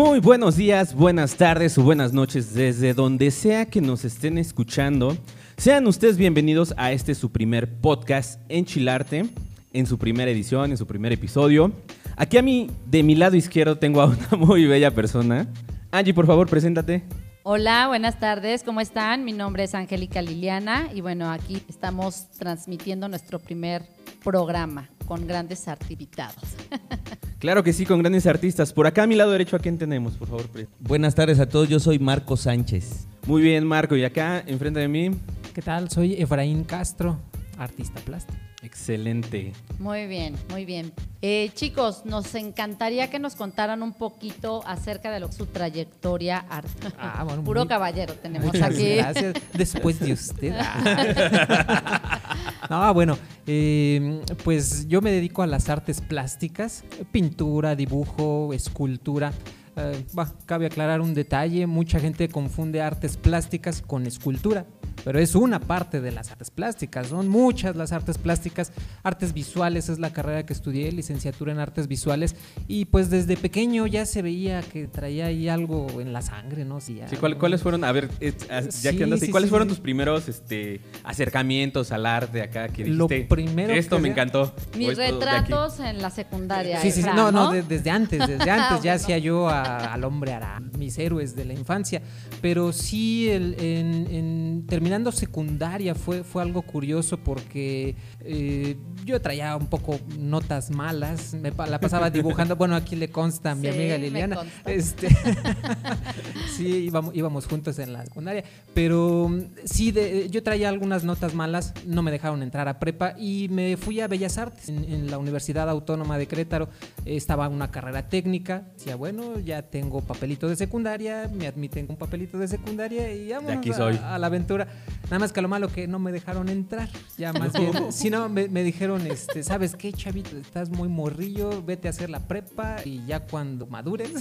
Muy buenos días, buenas tardes o buenas noches desde donde sea que nos estén escuchando. Sean ustedes bienvenidos a este su primer podcast Enchilarte, en su primera edición, en su primer episodio. Aquí a mí, de mi lado izquierdo, tengo a una muy bella persona. Angie, por favor, preséntate. Hola, buenas tardes, ¿cómo están? Mi nombre es Angélica Liliana y bueno, aquí estamos transmitiendo nuestro primer programa con grandes artistas. Claro que sí, con grandes artistas. Por acá a mi lado derecho, ¿a quién tenemos, por favor? Buenas tardes a todos, yo soy Marco Sánchez. Muy bien, Marco. Y acá, enfrente de mí. ¿Qué tal? Soy Efraín Castro, artista plástico. Excelente. Muy bien, muy bien. Eh, chicos, nos encantaría que nos contaran un poquito acerca de lo, su trayectoria artística. Ah, bueno, Puro muy- caballero tenemos Muchas aquí. gracias. Después de usted. no, bueno, eh, pues yo me dedico a las artes plásticas, pintura, dibujo, escultura. Eh, bah, cabe aclarar un detalle, mucha gente confunde artes plásticas con escultura, pero es una parte de las artes plásticas, son muchas las artes plásticas, artes visuales es la carrera que estudié, licenciatura en artes visuales, y pues desde pequeño ya se veía que traía ahí algo en la sangre, ¿no? Sí, Sí, ¿cuál- ¿Cuáles fueron, a ver, eh, ya Sí, que andas sí, cuáles sí, fueron sí. tus primeros este, acercamientos al arte acá que Lo primero Esto que me encantó. Mis retratos en la secundaria. Sí, sí, no, no, de- desde antes, desde antes ya Bueno. hacía yo a- al hombre ara, mis héroes de la infancia, pero sí el- en- terminando secundaria fue, fue algo curioso porque eh, yo traía un poco notas malas, me la pasaba dibujando, bueno, aquí le consta a mi Sí, amiga Liliana, este, sí, íbamos, íbamos juntos en la secundaria, pero mm, sí, de- yo traía algunas notas malas, no me dejaron entrar a prepa y me fui a Bellas Artes en, en la Universidad Autónoma de Querétaro. Estaba una carrera técnica, decía, bueno, ya tengo papelito de secundaria, me admiten con papelito de secundaria y vámonos aquí a- soy. A, la aventura. Nada más que lo malo que no me dejaron entrar, ya más bien. No, me, me dijeron, este, ¿sabes qué, chavito? Estás muy morrillo, vete a hacer la prepa y ya cuando madures,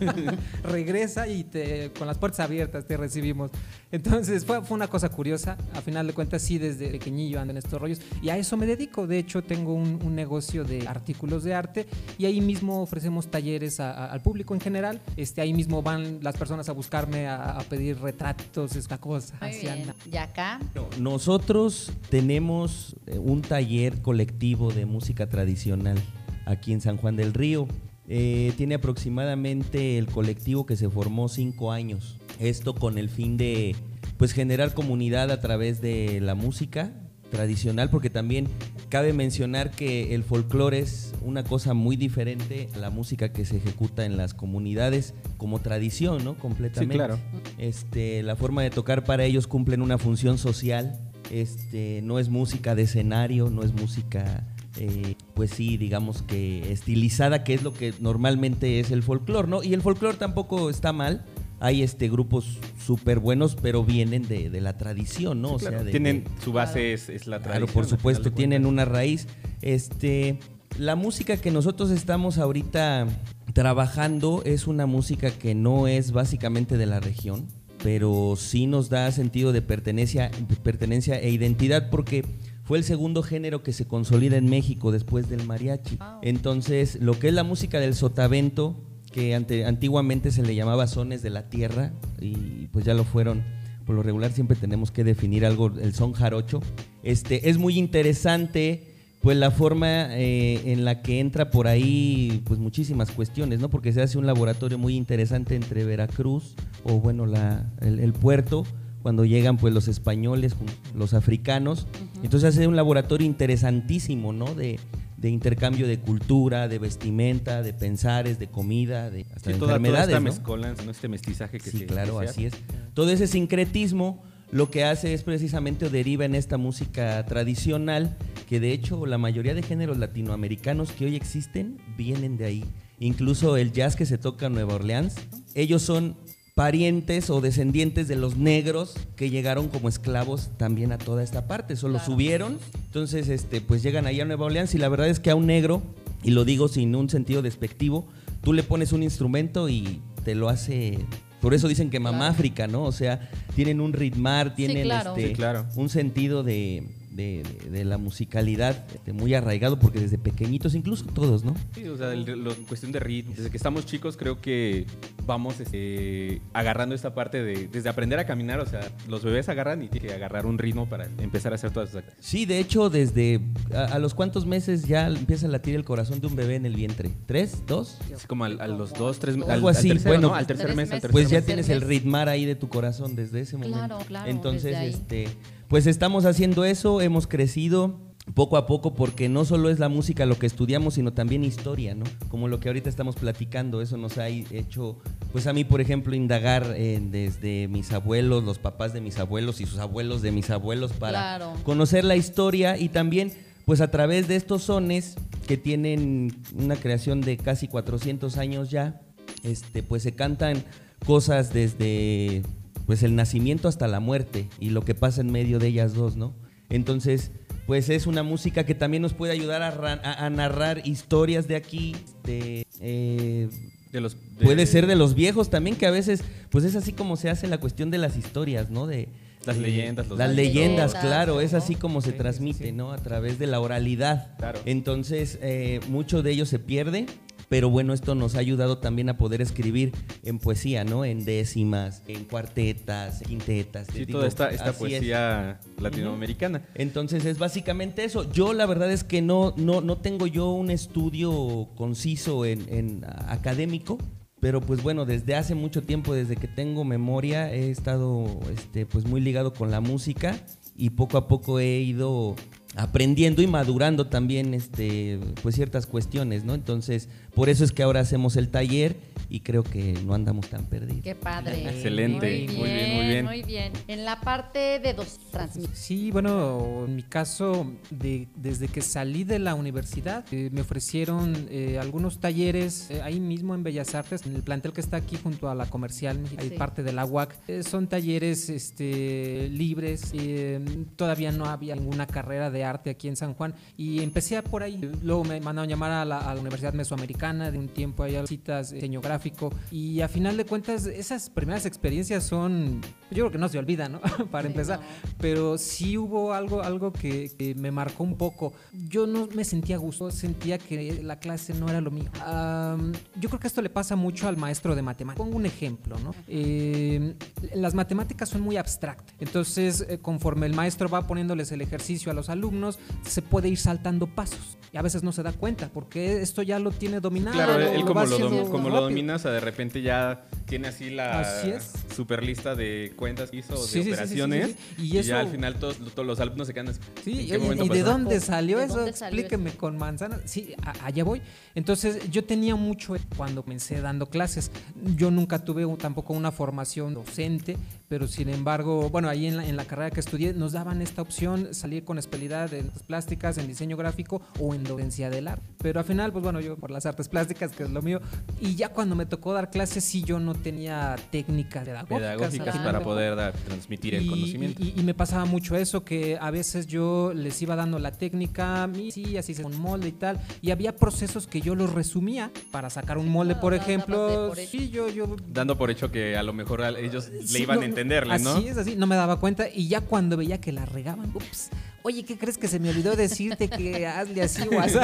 regresa y te, con las puertas abiertas te recibimos. Entonces fue, fue una cosa curiosa. A final de cuentas, sí, desde pequeñillo ando en estos rollos y a eso me dedico. De hecho, tengo un, un negocio de artículos de arte y ahí mismo ofrecemos talleres a- a- al público en general. Este, ahí mismo van las personas a buscarme a, a pedir retratos, esta cosa. Muy así anda. Y acá, Nosotros tenemos eh, un taller colectivo de música tradicional aquí en San Juan del Río. Eh, tiene aproximadamente el colectivo que se formó cinco años. Esto con el fin de pues generar comunidad a través de la música tradicional, porque también cabe mencionar que el folclore es una cosa muy diferente a la música que se ejecuta en las comunidades como tradición, ¿no? Completamente. claro. Este, la forma de tocar para ellos cumplen una función social. Este, no es música de escenario, no es música, eh, pues sí, digamos que estilizada, que es lo que normalmente es el folclore, ¿no? Y el folclore tampoco está mal. Hay este grupos súper buenos, pero vienen de, de la tradición, ¿no? Sí, o claro. sea, de- Tienen, de- su base es, es la Claro, tradición. por al final supuesto, tienen una raíz. Este, la música que nosotros estamos ahorita trabajando es una música que no es básicamente de la región, pero sí nos da sentido de pertenencia, pertenencia e identidad porque fue el segundo género que se consolida en México después del mariachi. Entonces, lo que es la música del sotavento, que ante- antiguamente se le llamaba sones de la tierra, y pues ya lo fueron por lo regular siempre tenemos que definir algo, el son jarocho. Este, es muy interesante pues la forma eh, en la que entra por ahí pues muchísimas cuestiones, ¿no? Porque se hace un laboratorio muy interesante entre Veracruz o bueno, la, el, el puerto, cuando llegan pues los españoles, los africanos. Entonces hace un laboratorio interesantísimo, ¿no? De, de intercambio de cultura, de vestimenta, de pensares, de comida, de hasta Sí, de toda, toda enfermedades, esta ¿no? mezcolanza, ¿no? este mestizaje que Sí, se- claro, que se así hace. es. Todo ese sincretismo lo que hace es precisamente o deriva en esta música tradicional, que de hecho la mayoría de géneros latinoamericanos que hoy existen vienen de ahí. Incluso el jazz que se toca en Nueva Orleans, ellos son parientes o descendientes de los negros que llegaron como esclavos también a toda esta parte, solo Claro. subieron, entonces este pues llegan ahí a Nueva Orleans y la verdad es que a un negro, y lo digo sin un sentido despectivo, tú le pones un instrumento y te lo hace por eso dicen que mamá Claro. África, ¿no? O sea, tienen un ritmar, tienen claro. este, Sí, claro. un sentido de, de, de- de la musicalidad este, muy arraigado, porque desde pequeñitos, incluso todos, ¿no? Sí, o sea, el- lo- cuestión de ritmo. Desde que estamos chicos creo que vamos este, agarrando esta parte de, desde aprender a caminar, o sea, los bebés agarran y tienen que agarrar un ritmo para empezar a hacer todas esas actividades. Sí, de hecho, desde a, a los cuantos meses ya empieza a latir el corazón de un bebé en el vientre. ¿Tres? ¿Dos? Así como al- a los dos, tres al- Algo al así, tercero, bueno, ¿no? al tercer tres mes, al meses. tercer Pues ya mes. Tienes el ritmar ahí de tu corazón desde ese momento. Claro, claro, Entonces, desde ahí. este, pues estamos haciendo eso, hemos crecido poco a poco porque no solo es la música lo que estudiamos, sino también historia, ¿no? Como lo que ahorita estamos platicando, eso nos ha hecho, pues a mí, por ejemplo, indagar eh, desde mis abuelos, los papás de mis abuelos y sus abuelos de mis abuelos para Claro. conocer la historia y también, pues a través de estos sones que tienen una creación de casi 400 años ya, este, pues se cantan cosas desde pues el nacimiento hasta la muerte y lo que pasa en medio de ellas dos, ¿no? Entonces, pues es una música que también nos puede ayudar a, a- a narrar historias de aquí, de, eh, De los, de- puede ser de los viejos también, que a veces, pues es así como se hace la cuestión de las historias, ¿no? De Las de- leyendas, los las leyendas, claro, es así como se Sí, sí, transmite, sí. ¿no? A través de la oralidad. Claro. Entonces, eh, mucho de ello se pierde, pero bueno, esto nos ha ayudado también a poder escribir en poesía, ¿no? En décimas, en cuartetas, quintetas. te Sí, digo, toda esta, esta es. poesía latinoamericana. Entonces es básicamente eso. Yo la verdad es que no, no, no tengo yo un estudio conciso en, en académico, pero pues bueno, desde hace mucho tiempo, desde que tengo memoria, he estado este, pues muy ligado con la música y poco a poco he ido aprendiendo y madurando también este, pues ciertas cuestiones, ¿no? Entonces, por eso es que ahora hacemos el taller y creo que no andamos tan perdidos. Qué padre. Excelente, muy bien, muy bien. Muy bien. En la parte de dos transmisión. Sí, bueno, en mi caso, de- desde que salí de la universidad, eh, me ofrecieron eh, algunos talleres eh, ahí mismo en Bellas Artes, en el plantel que está aquí junto a la comercial, hay Sí. parte de la UAC. Eh, son talleres este, libres, eh, todavía no había ninguna carrera de arte aquí en San Juan y empecé por ahí. Luego me mandaron llamar a la, a la Universidad Mesoamericana de un tiempo allá citas diseño gráfico y a final de cuentas esas primeras experiencias son, yo creo que no se olvidan, ¿no? Para Sí, empezar no. pero sí hubo algo, algo que, que me marcó un poco. Yo no me sentía a gusto, sentía que la clase no era lo mío. Am, yo creo que esto le pasa mucho al maestro de matemáticas. Pongo un ejemplo, ¿no? Eh, las matemáticas son muy abstractas, entonces eh, conforme el maestro va poniéndoles el ejercicio a los alumnos, se puede ir saltando pasos y a veces no se da cuenta porque esto ya lo tiene dominado. Claro, él lo como, lo, dom- como lo rápido. domina, o sea, de repente ya tiene así la Así es. super lista de cuentas que hizo, Sí, de sí, sí, sí, operaciones. sí, sí. Y Y, eso- ya al final todos, todos los alumnos se quedan así. Sí, ¿en y, de dónde salió ¿De eso? dónde salió Explíqueme con manzanas. Sí, a- allá voy. Entonces, yo tenía mucho cuando comencé dando clases. Yo nunca tuve tampoco una formación docente, pero sin embargo, bueno, ahí en la, en la carrera que estudié nos daban esta opción, salir con especialidad en artes plásticas, en diseño gráfico o en docencia del arte. Pero al final, pues bueno, yo por las artes plásticas, que es lo mío, y ya cuando me tocó dar clases, sí, yo no tenía técnicas pedagógicas. pedagógicas para de poder dar- transmitir el y, conocimiento. y- y me pasaba mucho eso, que a veces yo les iba dando la técnica, y sí, así se un molde y tal, y había procesos que yo los resumía para sacar un molde, Ah, por ejemplo. por. Sí, yo, yo Dando por hecho que a lo mejor a ellos Sí, le iban no, entenderle, ¿no? Así es, así, no me daba cuenta, y ya cuando veía que la regaban, ups, oye, ¿qué crees que se me olvidó decirte que hazle así o así?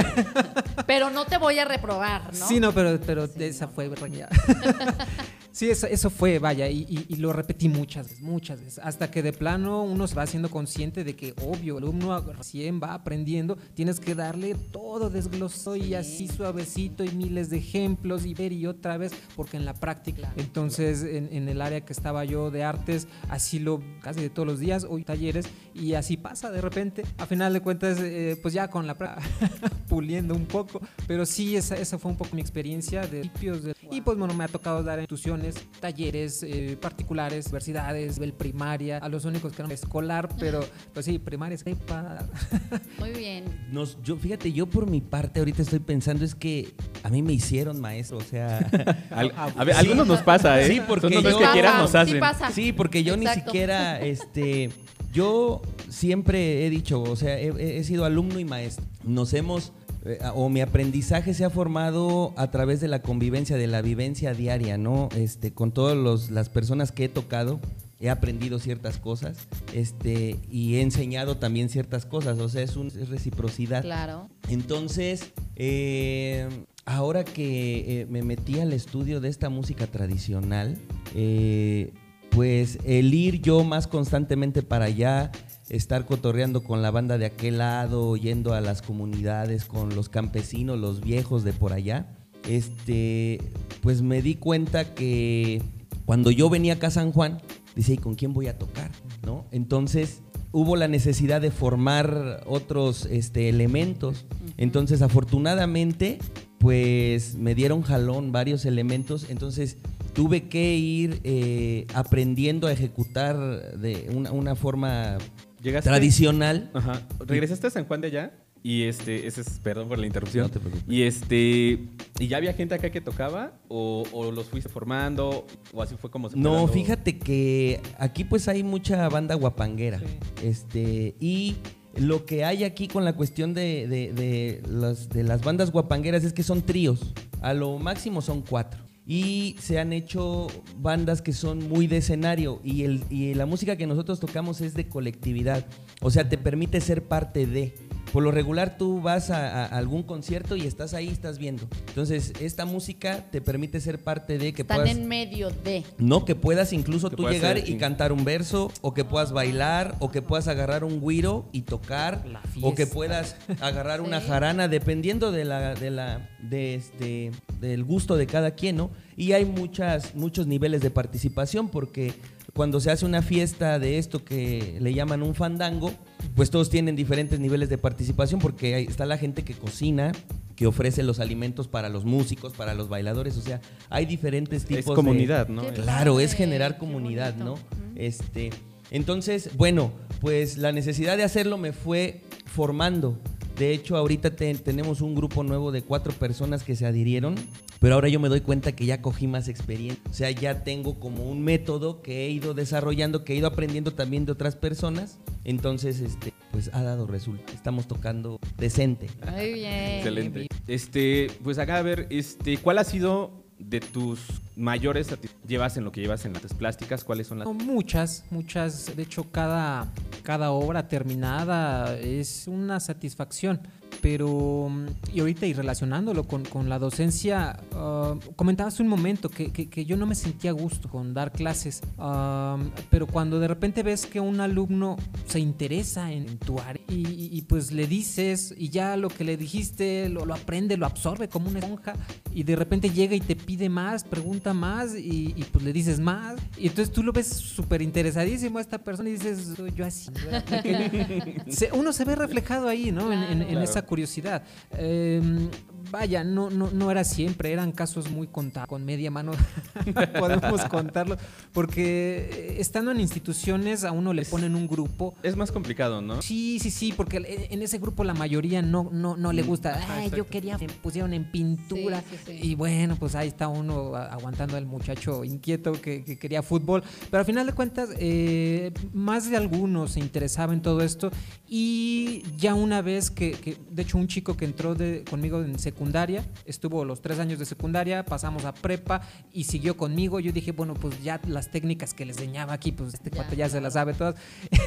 Pero no te voy a reprobar, ¿no? Sí, no, pero, pero esa fue reñida. Sí, eso, eso fue, vaya, y, y- y lo repetí muchas veces, muchas veces, hasta que de plano uno se va siendo consciente de que, obvio, el alumno recién va aprendiendo, tienes que darle todo desglosado y Sí. así suavecito y miles de ejemplos y ver y otra vez, porque en la práctica, entonces en, en el área que estaba yo de artes, así lo casi de todos los días, hoy talleres, y así pasa de repente, a final de cuentas, eh, pues ya con la pra- puliendo un poco, pero sí, esa, esa fue un poco mi experiencia de principios de- y pues bueno, me ha tocado dar instituciones, talleres eh, particulares, universidades, nivel primaria, a los únicos que no escolar, pero pues sí, primaria, prepa. Muy bien. Nos, yo, fíjate, yo por mi parte ahorita estoy pensando es que a mí me hicieron maestro, o sea, Al- a ver, algunos nos pasa, ¿eh? Sí, porque yo- que quieran Pasa, nos sí hacen. pasa. Sí, porque yo ni siquiera, este, yo siempre he dicho, o sea, he, sido alumno y maestro. Nos hemos, eh, o mi aprendizaje se ha formado a través de la convivencia, de la vivencia diaria, ¿no? Este, con todas las personas que he tocado. he aprendido ciertas cosas este, y he enseñado también ciertas cosas, o sea, es, un, es reciprocidad. Claro. Entonces, eh, ahora que eh, me metí al estudio de esta música tradicional, eh, pues el ir yo más constantemente para allá, estar cotorreando con la banda de aquel lado, yendo a las comunidades con los campesinos, los viejos de por allá, este, pues me di cuenta que cuando yo venía acá a San Juan, dice, ¿y con quién voy a tocar? ¿No? Entonces hubo la necesidad de formar otros este, elementos. Entonces, afortunadamente, pues me dieron jalón varios elementos. Entonces, tuve que ir eh, aprendiendo a ejecutar de una, una forma ¿Llegaste? tradicional. Ajá. ¿Regresaste a San Juan de allá? Y este, ese es, perdón por la interrupción. No te preocupes. Y este, ¿y ya había gente acá que tocaba? ¿O, o los fuiste formando? ¿O así fue como se No, dando? fíjate que aquí pues hay mucha banda guapanguera. Este, y lo que hay aquí con la cuestión de, de- de las, de las bandas guapangueras es que son tríos. A lo máximo son cuatro. Y se han hecho bandas que son muy de escenario. Y, el, y la música que nosotros tocamos es de colectividad. O sea, te permite ser parte de. Por lo regular tú vas a, a algún concierto y estás ahí, estás viendo. Entonces, esta música te permite ser parte de que Están puedas... en medio de. No, que puedas incluso Que tú puedas llegar ser- y cantar un verso, o que puedas bailar, o que puedas agarrar un guiro y tocar, La o que puedas agarrar una Sí. jarana, dependiendo de la, de la, de este, del gusto de cada quien, ¿no? Y hay muchas, muchos niveles de participación, porque cuando se hace una fiesta de esto que le llaman un fandango, pues todos tienen diferentes niveles de participación, porque ahí está la gente que cocina, que ofrece los alimentos para los músicos, para los bailadores, o sea, hay diferentes tipos Es de- comunidad, ¿no? Es- Claro, es generar comunidad, ¿no? Este, entonces, bueno, pues la necesidad de hacerlo me fue formando. De hecho, ahorita te- tenemos un grupo nuevo de cuatro personas que se adhirieron, pero ahora yo me doy cuenta que ya cogí más experiencia. O sea, ya tengo como un método que he ido desarrollando, que he ido aprendiendo también de otras personas. Entonces, este, pues ha dado resultado. Estamos tocando decente. Muy bien. Excelente. Este, pues acá a ver, este, ¿cuál ha sido de tus mayores llevas en lo que llevas en las artes plásticas? ¿Cuáles son las No, muchas, muchas. De hecho, cada, cada obra terminada es una satisfacción. Pero, mm, y ahorita y relacionándolo con, con la docencia, ah, comentabas un momento que, que- que yo no me sentía a gusto con dar clases, ah, pero cuando de repente ves que un alumno se interesa en, tu área y, y- y pues le dices y ya lo que le dijiste lo, lo aprende, lo absorbe como una esponja y de repente llega y te pide más, pregunta más y, y, pues le dices más y entonces tú lo ves súper interesadísimo a esta persona y dices, "Soy yo así. uno se ve reflejado ahí, ¿no? En- en, en Claro. esa curiosidad. Eh, vaya, no, no, no era siempre, eran casos muy contados, con media mano podemos contarlo, porque eh, estando en instituciones a uno le ponen un grupo. Es más complicado, ¿no? Sí, sí, sí, porque en- ese grupo la mayoría no, no, no le gusta. Ajá, Ay, yo quería que me pusieron en pintura. Sí, sí, sí. Y bueno, pues ahí está uno aguantando al muchacho inquieto que, que quería fútbol. Pero al final de cuentas, eh, más de algunos se interesaba en todo esto. Y ya una vez que, que- de hecho, un chico que entró de- conmigo en secundaria, estuvo los tres años de secundaria, pasamos a prepa y siguió conmigo. Yo dije, bueno, pues ya las técnicas que les enseñaba aquí, pues este Ya, cuate ya se las sabe todas.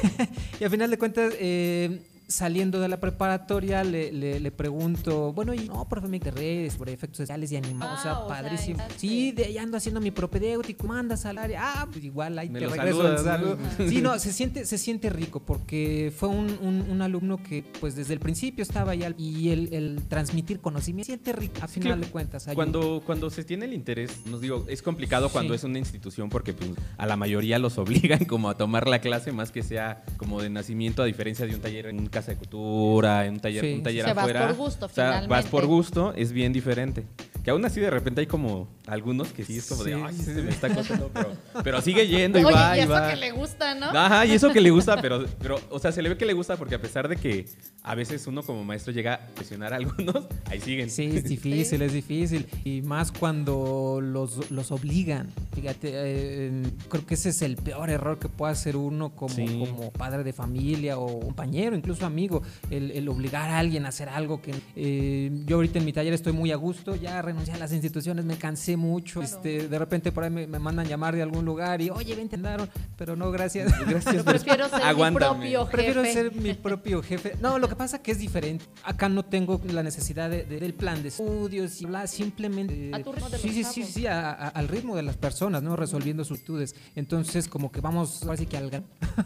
y al final de cuentas, eh, saliendo de la preparatoria, le, le- le pregunto, bueno, y no, profe, me redes sobre efectos especiales y animados, o sea, Ah, o sea, padrísimo. sí, de- ahí ando haciendo mi propedéutico, mandas al área. Ah, pues igual ahí Me te regreso el saludas, ¿no? saludo. Sí, no, se siente, se siente rico porque fue un, un- un alumno que pues desde el principio estaba ahí al- y el, el transmitir conocimiento se siente rico a final de cuentas. ayuda. Cuando, cuando se tiene el interés, nos digo, es complicado cuando Sí. es una institución porque pues, a la mayoría los obligan como a tomar la clase más que sea como de nacimiento, a diferencia de un taller en casa de cultura, en un taller, Sí. un taller O sea, vas afuera. por gusto, o sea, vas por gusto, es bien diferente. Que aún así de repente hay como algunos que sí es como de, Sí, ay, sí. este me está costando, pero, pero sigue yendo y Oye, va y y eso va. que le gusta, ¿no? Ajá, y eso que le gusta, pero, pero, o sea, se le ve que le gusta porque a pesar de que a veces uno como maestro llega a presionar a algunos, ahí siguen. Sí, es difícil, Sí. es difícil. Y más cuando los, los obligan. Fíjate, eh, creo que ese es el peor error que puede hacer uno como, Sí. como padre de familia o compañero, incluso amigo. El, el obligar a alguien a hacer algo que... eh, yo ahorita en mi taller estoy muy a gusto, ya renuncié a las instituciones, me cansé sé mucho. Este, de repente por ahí me, me mandan llamar de algún lugar y, oye, ven, te mandaron, pero no, gracias. Gracias, pero Prefiero ser mi propio jefe. Prefiero ser mi propio jefe. No, lo que pasa que es diferente. Acá no tengo la necesidad de- de- del plan de estudios y bla, simplemente. A tu ritmo de sí, los sí, sí, sí, a- a- al ritmo de las personas, ¿no? Resolviendo sus estudios. Entonces, como que vamos, ahora sí que al.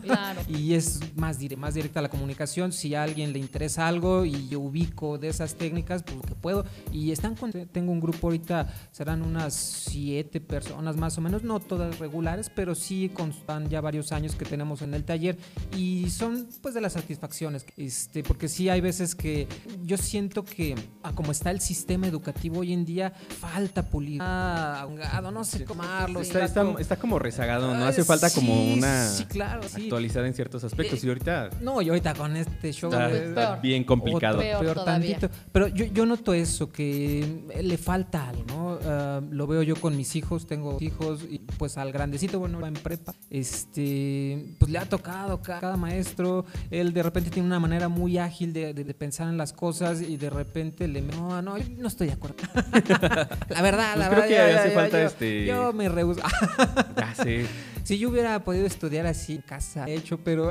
Claro. Y es más, dire- más directa la comunicación. Si a alguien le interesa algo y yo ubico de esas técnicas, pues que puedo. Y están con, tengo un grupo ahorita, serán unas siete personas más o menos, no todas regulares, pero sí constan ya varios años que tenemos en el taller y son pues de las satisfacciones. Este, porque sí hay veces que yo siento que a como está el sistema educativo hoy en día, falta pulir. Ah, ahogado, no sé cómo Está, está- como- está como rezagado, ¿no? Ah, Hace falta como sí, una sí, claro, sí. actualizada en ciertos aspectos. Eh, y ahorita No, y ahorita con este show está, está peor. bien complicado. otro, Peor peor tantito. Pero yo, yo noto eso, que le falta algo, ¿no? Ah, lo veo yo con mis hijos, tengo hijos, y pues al grandecito, bueno, va en prepa, este, pues le ha tocado ca- cada maestro, él de repente tiene una manera muy ágil de, de- de pensar en las cosas y de repente le... No, no, yo no estoy de acuerdo. la verdad, Pues la creo verdad. que ya- hace ya- falta yo, este- Yo me rehuso. Ya sé. Si yo hubiera podido estudiar así en casa, he hecho, pero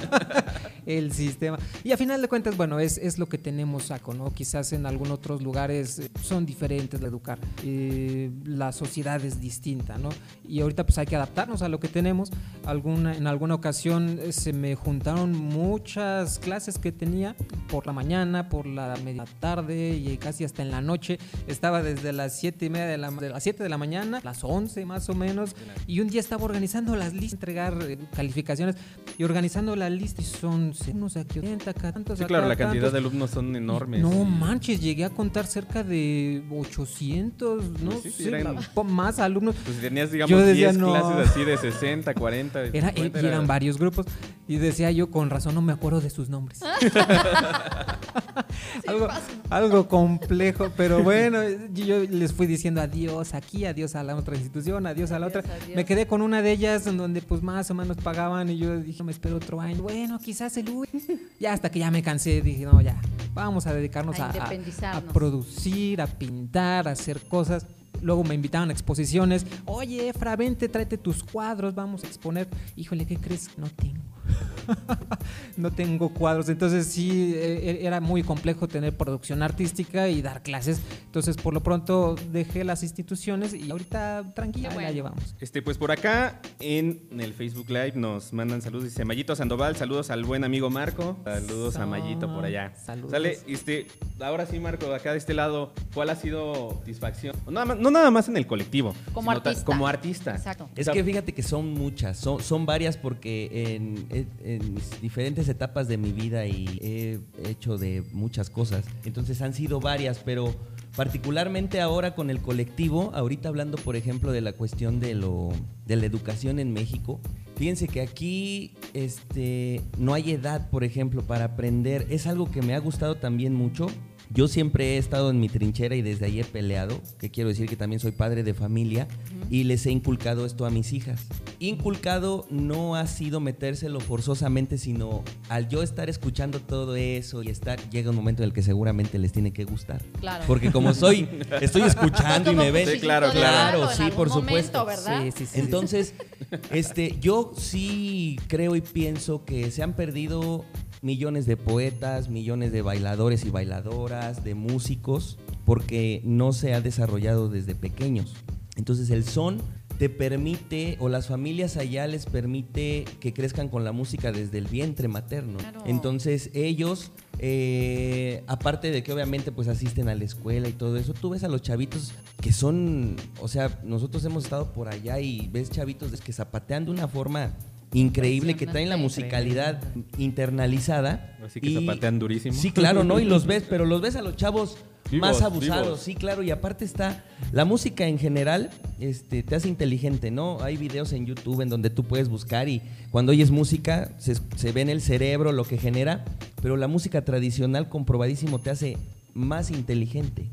el sistema. Y a final de cuentas, bueno, es, es lo que tenemos acá, ¿no? Quizás en algunos otros lugares eh, son diferentes de educar. Eh, la sociedad es distinta, ¿no? Y ahorita pues hay que adaptarnos a lo que tenemos. Alguna, en alguna ocasión eh, se me juntaron muchas clases que tenía por la mañana, por la media tarde y casi hasta en la noche. Estaba desde las 7 y media de la, de las 7 de la mañana, las 11 más o menos. Y un día estaba organizando las listas, entregar eh, calificaciones y organizando la lista. Y son unos aquí, 80, acá tantos, Sí, acá claro, la cantidad tantos. de alumnos son enormes. No manches, llegué a contar cerca de 800, no sí, sí, sé, eran- más alumnos. Pues tenías, digamos, decía, 10 no. clases así de 60, 40. Era, 50, y eran varios grupos. Y decía yo, con razón no me acuerdo de sus nombres. algo, algo complejo, pero bueno, yo les fui diciendo adiós aquí, adiós a la otra institución, adiós a la Adiós, otra. adiós. Me quedé con una de ellas en donde pues más o menos pagaban y yo dije, me espero otro año. Bueno, quizás el U- Ya hasta que ya me cansé, dije, no, ya, vamos a dedicarnos A a, a- a independizarnos. producir, a pintar, a hacer cosas. Luego me invitaban a exposiciones. Oye, Efra, vente, tráete tus cuadros, vamos a exponer. Híjole, ¿qué crees? No tengo. no tengo cuadros. Entonces sí, eh, era muy complejo tener producción artística y dar clases. Entonces por lo pronto dejé las instituciones y ahorita tranquila, la bueno. llevamos. Este, pues por acá en el Facebook Live nos mandan saludos. Dice Mayito Sandoval, saludos al buen amigo Marco. Saludos a. Mayito por allá. Saludos. Sale, este, ahora sí, Marco, acá de este lado, ¿cuál ha sido satisfacción? No nada más, no nada más en el colectivo. Como artista. Como artista. Exacto. Es que fíjate que son muchas, son, son varias porque en, en- en diferentes etapas de mi vida y he hecho de muchas cosas. Entonces han sido varias, pero particularmente ahora con el colectivo, ahorita hablando por ejemplo de la cuestión de, lo, de la educación en México, fíjense que aquí este, no hay edad, por ejemplo, para aprender. Es algo que me ha gustado también mucho. Yo siempre he estado en mi trinchera y desde ahí he peleado, que quiero decir que también soy padre de familia y les he inculcado esto a mis hijas. Inculcado no ha sido metérselo forzosamente, sino al yo estar escuchando todo eso y estar, llega un momento en el que seguramente les tiene que gustar. Claro. Porque como soy, estoy escuchando y me ven. Sí, claro, claro. sí, algún por momento, supuesto. ¿verdad? Sí, sí, sí. Entonces, este, yo sí creo y pienso que se han perdido millones de poetas, millones de bailadores y bailadoras, de músicos, porque no se ha desarrollado desde pequeños. Entonces, el son te permite, o las familias allá les permite que crezcan con la música desde el vientre materno. Claro. Entonces, ellos, eh, aparte de que obviamente pues asisten a la escuela y todo eso, tú ves a los chavitos que son, o sea, nosotros hemos estado por allá y ves chavitos que zapatean de una forma increíble, que traen la musicalidad internalizada. Así que zapatean durísimo. Sí, claro, ¿no? Y los ves, pero los ves a los chavos Vivos, más abusados, vivos. sí, claro, y aparte está la música en general, este, te hace inteligente, ¿no? Hay videos en YouTube en donde tú puedes buscar y cuando oyes música se, se ve en el cerebro lo que genera, pero la música tradicional comprobadísimo te hace más inteligente.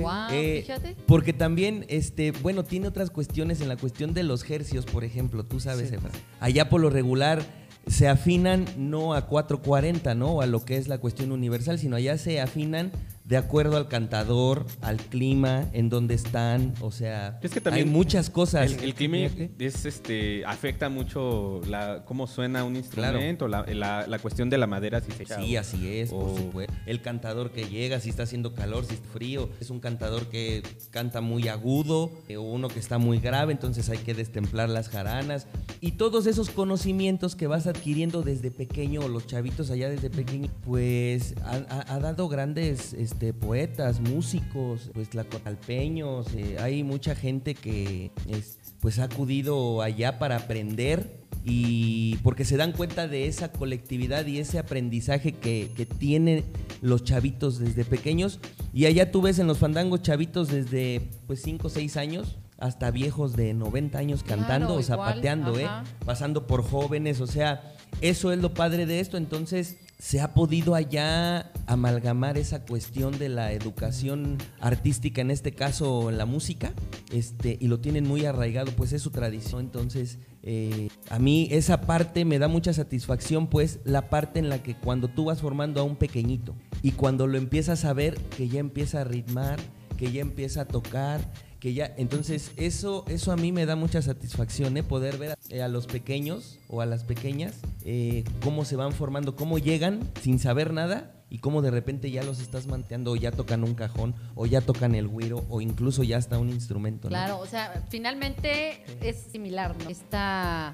Wow, Eh, fíjate. Porque también, este, bueno, tiene otras cuestiones en la cuestión de los hercios, por ejemplo, tú sabes, Sí. Efra. Allá por lo regular se afinan no a 440, ¿no? O a lo que es la cuestión universal, sino allá se afinan de acuerdo al cantador, al clima, en donde están, o sea, Es que también hay muchas cosas. El, el clima es, este, afecta mucho la, cómo suena un instrumento, la, la- la cuestión de la madera, si se echa Sí, así es, por o- supuesto. El cantador que llega, si está haciendo calor, si está frío, es un cantador que canta muy agudo, eh, o uno que está muy grave, entonces hay que destemplar las jaranas. Y todos esos conocimientos que vas adquiriendo desde pequeño, o los chavitos allá desde pequeño, pues ha, ha- ha dado grandes este, poetas, músicos, pues tlacotalpeños, eh, hay mucha gente que es- pues ha acudido allá para aprender y porque se dan cuenta de esa colectividad y ese aprendizaje que, que tienen los chavitos desde pequeños. Y allá tú ves en los fandangos chavitos desde pues 5 o 6 años hasta viejos de 90 años Claro, cantando o igual, zapateando, ¿eh? pasando por jóvenes, o sea, eso es lo padre de esto, entonces se ha podido allá amalgamar esa cuestión de la educación artística, en este caso la música, este, y lo tienen muy arraigado, pues es su tradición, entonces eh, a mí esa parte me da mucha satisfacción, pues la parte en la que cuando tú vas formando a un pequeñito y cuando lo empiezas a ver que ya empieza a ritmar, que ya empieza a tocar, que ya entonces eso eso a mí me da mucha satisfacción ¿eh? poder ver a, a los pequeños o a las pequeñas eh, cómo se van formando cómo llegan sin saber nada y cómo de repente ya los estás manteando o ya tocan un cajón o ya tocan el güiro o incluso ya hasta un instrumento ¿no? Claro, o sea, finalmente es similar, ¿no? Este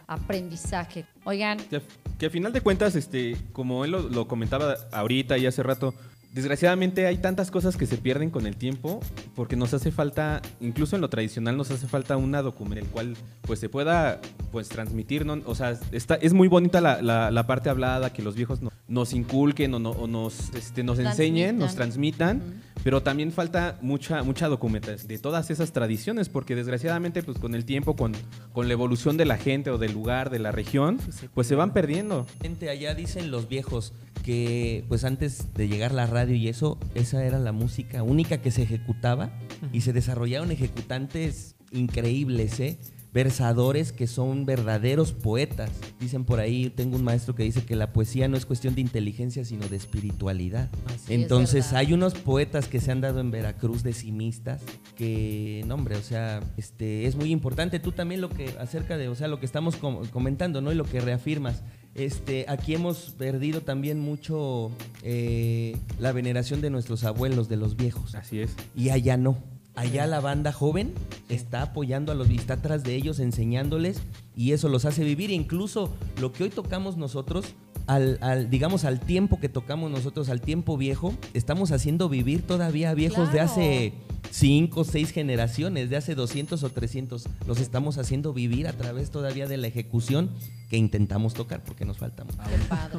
aprendizaje. Oigan, Que, que a final de cuentas, este, como él lo, lo comentaba ahorita y hace rato, desgraciadamente hay tantas cosas que se pierden con el tiempo porque nos hace falta, incluso en lo tradicional, nos hace falta una documento el cual pues se pueda pues transmitir, ¿no? O sea, está, es muy bonita la, la- la parte hablada, que los viejos no- nos inculquen o, no- o nos, este, nos enseñen, nos transmitan, pero también falta mucha, mucha documentación de todas esas tradiciones porque desgraciadamente pues con el tiempo, con, con la evolución de la gente o del lugar, de la región, pues se van perdiendo. Gente, allá dicen los viejos que pues antes de llegar la radio y eso, esa era la música única que se ejecutaba y se desarrollaron ejecutantes increíbles, ¿eh? Versadores que son verdaderos poetas. Dicen por ahí, tengo un maestro que dice que la poesía no es cuestión de inteligencia, sino de espiritualidad. Así Entonces hay unos poetas que se han dado en Veracruz decimistas que, no hombre, o sea, este es muy importante. Tú también lo que acerca de, o sea, lo que estamos com- comentando, ¿no? Y lo que reafirmas. Este, aquí hemos perdido también mucho eh, la veneración de nuestros abuelos, de los viejos. Así es. Y allá no. Allá la banda joven está apoyando a los y está atrás de ellos, enseñándoles, y eso los hace vivir. Incluso lo que hoy tocamos nosotros, al, al- digamos, al tiempo que tocamos nosotros, al tiempo viejo, estamos haciendo vivir todavía a viejos de hace cinco, seis generaciones, de hace 200 o 300. Los estamos haciendo vivir a través todavía de la ejecución que intentamos tocar, porque nos falta mucho. qué padre.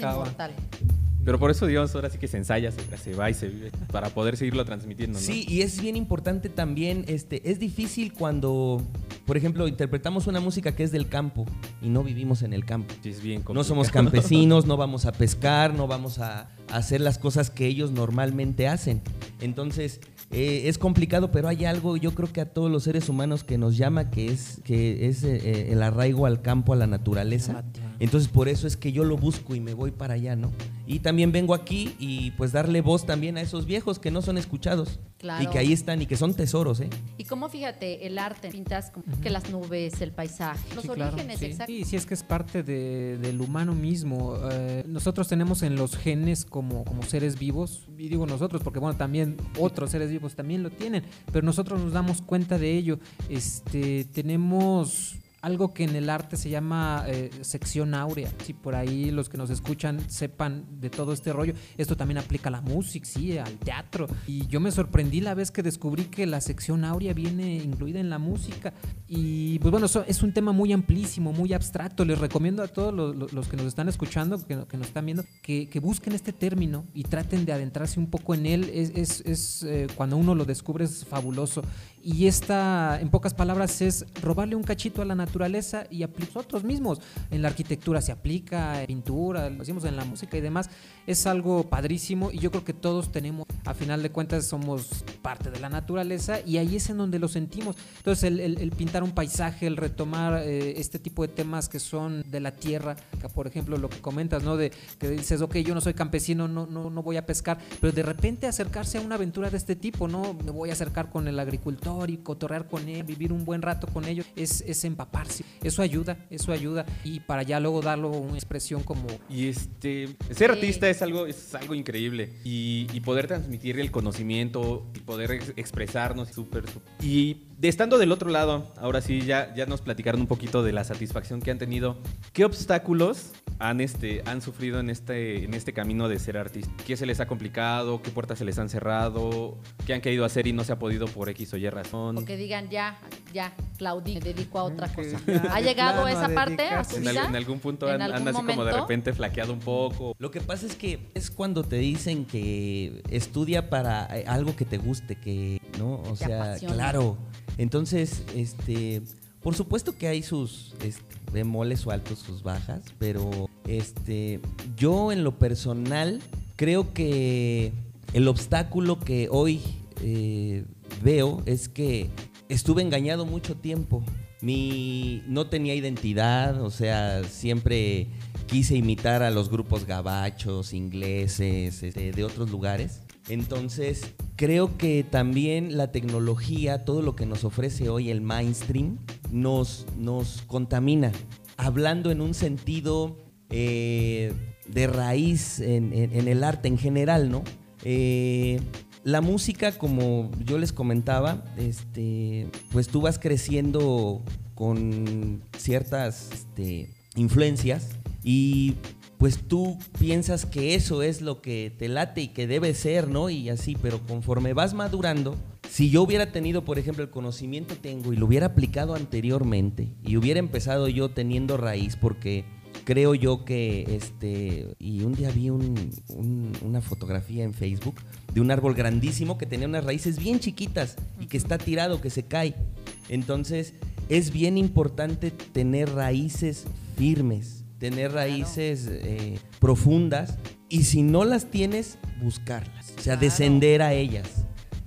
Inmortal. Pero por eso, digamos, ahora sí que se ensaya, se, se va y se vive para poder seguirlo transmitiendo, ¿no? Sí, y es bien importante también, este, es difícil cuando, por ejemplo, interpretamos una música que es del campo y no vivimos en el campo. Sí, es bien No somos campesinos, no vamos a pescar, no vamos a, a hacer las cosas que ellos normalmente hacen. Entonces, eh, es complicado, pero hay algo, yo creo que a todos los seres humanos que nos llama, que es, que es eh, el arraigo al campo, a la naturaleza. Entonces, por eso es que yo lo busco y me voy para allá, ¿no? Y también vengo aquí y pues darle voz también a esos viejos que no son escuchados. Claro. Y que ahí están y que son tesoros, ¿eh? Y cómo fíjate, el arte, pintas como que las nubes, el paisaje, los Sí, claro, orígenes, sí. exacto. Sí, sí, es que es parte de- del humano mismo. Eh, nosotros tenemos en los genes como, como seres vivos, y digo nosotros porque bueno, también otros seres vivos también lo tienen, pero nosotros nos damos cuenta de ello. Este, tenemos algo que en el arte se llama eh, sección áurea. Si por ahí los que nos escuchan sepan de todo este rollo, esto también aplica a la música, sí, al teatro. Y yo me sorprendí la vez que descubrí que la sección áurea viene incluida en la música. Y pues bueno, es un tema muy amplísimo, muy abstracto. Les recomiendo a todos los, que nos están escuchando, que, nos están viendo, que, que busquen este término y traten de adentrarse un poco en él. Es- es, eh, cuando uno lo descubre es fabuloso. Y esta, en pocas palabras, es robarle un cachito a la naturaleza y nosotros mismos. En la arquitectura se aplica, en pintura, lo hacemos en la música y demás. Es algo padrísimo y yo creo que todos tenemos, a final de cuentas, somos parte de la naturaleza y ahí es en donde lo sentimos. Entonces, el pintar un paisaje, el retomar eh, este tipo de temas que son de la tierra, que, por ejemplo, lo que comentas, ¿no? De que dices, ok, yo no soy campesino, no, no, no voy a pescar, pero de repente acercarse a una aventura de este tipo, ¿no? Me voy a acercar con el agricultor y cotorrear con él, vivir un buen rato con ellos, es, es empaparse. Eso ayuda, eso ayuda. Y para ya luego darlo una expresión como Y este, ser Sí. artista es algo, es algo increíble. Y, y poder transmitir el conocimiento y poder ex- expresarnos, súper. súper. Y de estando del otro lado, ahora sí, ya, ya nos platicaron un poquito de la satisfacción que han tenido. ¿Qué obstáculos han, este, han sufrido en este, en este camino de ser artista? ¿Qué se les ha complicado? ¿Qué puertas se les han cerrado? ¿Qué han querido hacer y no se ha podido por X o Y razón? O que digan, ya, ya, Claudí, me dedico a otra cosa. ¿Ha llegado esa parte a su En, al- vida? en algún punto ¿En han, han algún así como de repente flaqueado un poco. Lo que pasa es que es cuando te dicen que estudia para eh, algo que te guste, que, ¿no? O sea, apasiona. claro. Entonces, este, por supuesto que hay sus este, bemoles o altos, sus bajas, pero este, yo en lo personal creo que el obstáculo que hoy eh, veo es que estuve engañado mucho tiempo. Mi no tenía identidad, o sea, siempre quise imitar a los grupos gabachos, ingleses, este, de otros lugares. Entonces, creo que también la tecnología, todo lo que nos ofrece hoy el mainstream, nos, nos contamina. Hablando en un sentido eh, de raíz en, en- en el arte en general, ¿no? Eh, la música, como yo les comentaba, este, pues tú vas creciendo con ciertas este, influencias y pues tú piensas que eso es lo que te late y que debe ser, ¿no? Y así, pero conforme vas madurando, si yo hubiera tenido, por ejemplo, el conocimiento que tengo y lo hubiera aplicado anteriormente y hubiera empezado yo teniendo raíz, porque creo yo que, este, y un día vi un- un- una fotografía en Facebook de un árbol grandísimo que tenía unas raíces bien chiquitas y que está tirado, que se cae. Entonces, es bien importante tener raíces firmes, tener raíces eh, profundas y si no las tienes, buscarlas, o sea, Claro. descender a ellas.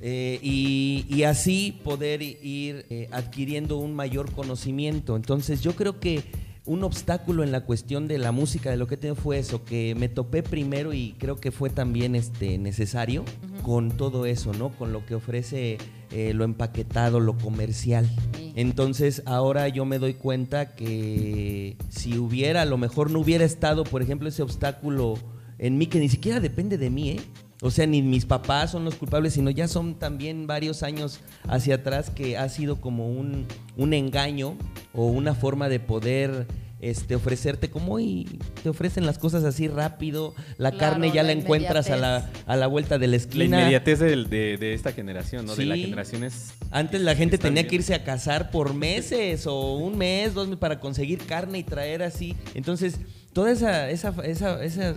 Eh, y, y así poder ir eh, adquiriendo un mayor conocimiento. Entonces yo creo que un obstáculo en la cuestión de la música, de lo que tengo fue eso, que me topé primero y creo que fue también este, necesario con todo eso, ¿no? Con lo que ofrece eh, lo empaquetado, lo comercial. Sí. Entonces ahora yo me doy cuenta que si hubiera, a lo mejor no hubiera estado, por ejemplo, ese obstáculo en mí, que ni siquiera depende de mí, ¿eh? O sea, ni mis papás son los culpables, sino ya son también varios años hacia atrás que ha sido como un, un engaño o una forma de poder este, ofrecerte como hoy te ofrecen las cosas así rápido, la Claro, carne ya la la encuentras a la, inmediatez. a la vuelta de la La esquina. inmediatez del- de, de esta generación, ¿no? De la generación es... Antes la gente tenía bien. que irse a cazar por meses o un mes, dos meses para conseguir carne y traer así. Entonces, toda esa, esa, esa-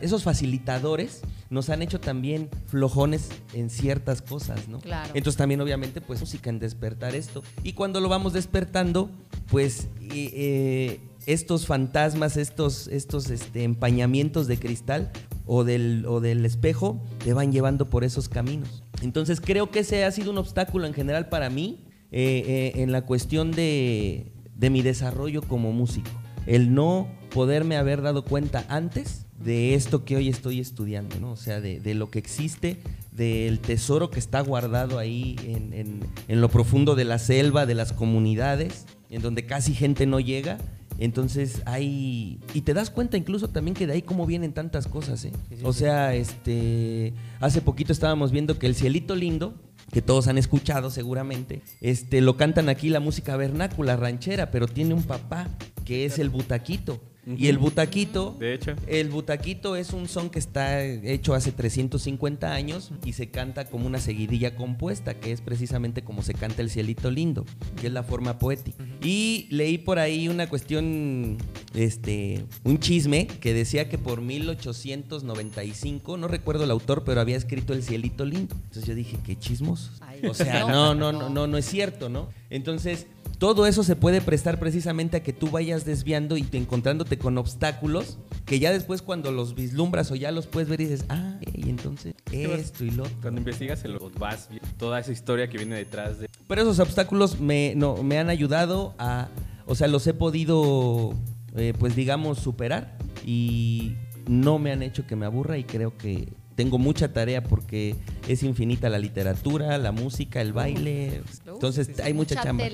esos facilitadores nos han hecho también flojones en ciertas cosas, ¿no? Claro. Entonces también obviamente pues música en despertar esto. Y cuando lo vamos despertando, pues eh, estos fantasmas, estos, estos este, empañamientos de cristal o del, o del espejo te van llevando por esos caminos. Entonces creo que ese ha sido un obstáculo en general para mí eh, eh, en la cuestión de, de mi desarrollo como músico. El no poderme haber dado cuenta antes de esto que hoy estoy estudiando, ¿no? O sea, de, de lo que existe, del tesoro que está guardado ahí en, en- en lo profundo de la selva, de las comunidades, en donde casi gente no llega. Entonces hay... Y te das cuenta incluso también que de ahí cómo vienen tantas cosas, ¿eh? Sí, sí, O sí. sea, este... Hace poquito estábamos viendo que el cielito lindo, que todos han escuchado seguramente, este, lo cantan aquí la música vernácula, ranchera, pero tiene un papá, que es el butaquito. Y el butaquito, De hecho. el butaquito es un son que está hecho hace 350 años y se canta como una seguidilla compuesta, que es precisamente como se canta el cielito lindo, que es la forma poética. Y leí por ahí una cuestión, este, un chisme que decía que por 1895, no recuerdo el autor, pero había escrito el cielito lindo. Entonces yo dije, qué chismosos. Ay, O sea, no, no, no, no. no, no es cierto, ¿no? Entonces, todo eso se puede prestar precisamente a que tú vayas desviando y te encontrándote con obstáculos que ya después cuando los vislumbras o ya los puedes ver y dices, ah, y entonces esto y lo otro. Cuando investigas el vas toda esa historia que viene detrás de... Pero esos obstáculos me, no, me han ayudado a, o sea, los he podido, eh, pues digamos, superar y no me han hecho que me aburra y creo que tengo mucha tarea porque es infinita la literatura, la música, el baile. Entonces hay mucha, chamba.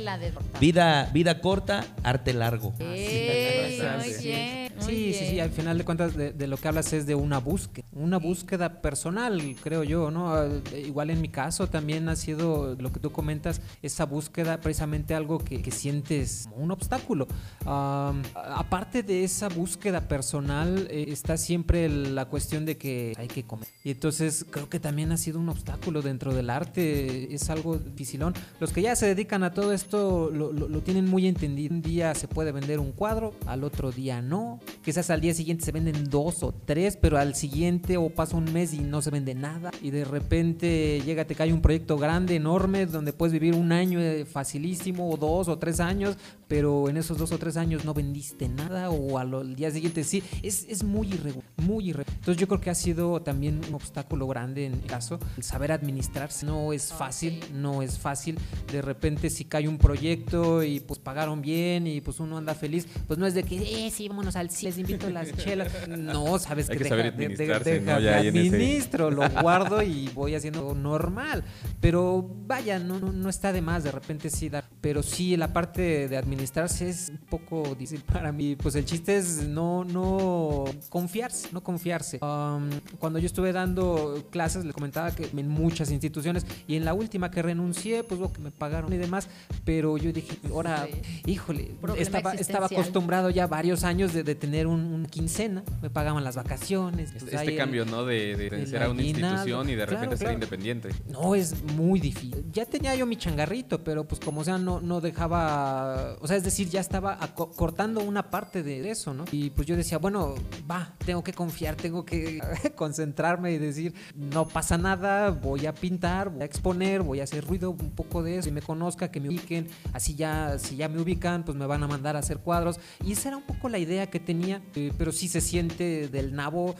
Vida, vida corta, arte largo. Ey, bastante. muy bien, Sí, sí, sí, al final de cuentas de, de lo que hablas es de una búsqueda, una búsqueda personal, creo yo, ¿no? Ah, Igual en mi caso también ha sido lo que tú comentas, esa búsqueda precisamente algo que, que sientes como un obstáculo. A- aparte de esa búsqueda personal eh, está siempre la cuestión de que hay que comer. Y entonces creo que también ha sido un obstáculo dentro del arte, es algo dificilón. Los que ya se dedican a todo esto lo, lo- lo tienen muy entendido. Un día se puede vender un cuadro, al otro día no. Quizás al día siguiente se venden dos o tres, pero al siguiente o pasa un mes y no se vende nada. Y de repente llega, te cae un proyecto grande, enorme, donde puedes vivir un año eh, facilísimo, o dos o tres años, pero en esos dos o tres años no vendiste nada, o al, día siguiente sí. Es, es muy irregular, muy irregular. Entonces yo creo que ha sido también un obstáculo grande en mi caso. El saber administrarse no es fácil, no es fácil. De repente si cae un proyecto y pues pagaron bien y pues uno anda feliz, pues no es de que, eh, sí, vámonos al les invito las chelas. No, sabes Hay que, que saber deja- de- de- administrarse, deja- ¿no? Ya ahí en ese- administro, lo guardo y voy haciendo normal. Pero vaya, no, no, no está de más, de repente sí dar. Pero sí, la parte de administrarse es un poco difícil para mí. Pues el chiste es no, no confiarse, no confiarse. Um, cuando yo estuve dando clases, les comentaba que en muchas instituciones y en la última que renuncié, pues lo que me pagaron y demás, pero yo dije, ahora, Sí. híjole, Problema estaba, estaba acostumbrado ya varios años de, de tener un, un quincena, me pagaban las vacaciones. pues, Este, el- cambio, ¿no? De, de ser a una institución y de Claro, repente ser claro. independiente. No, es muy difícil. Ya tenía yo mi changarrito, pero pues como sea, no, no dejaba, o sea, es decir, ya estaba cortando una parte de eso, ¿no? Y pues yo decía, bueno, va, tengo que confiar, tengo que concentrarme y decir, no pasa nada, voy a pintar, voy a exponer, voy a hacer ruido, un poco de eso, y me conozca, que me ubiquen, así ya, si ya me ubican, pues me van a mandar a hacer cuadros. Y esa era un poco la idea que tenía, eh, pero sí se siente del nabo,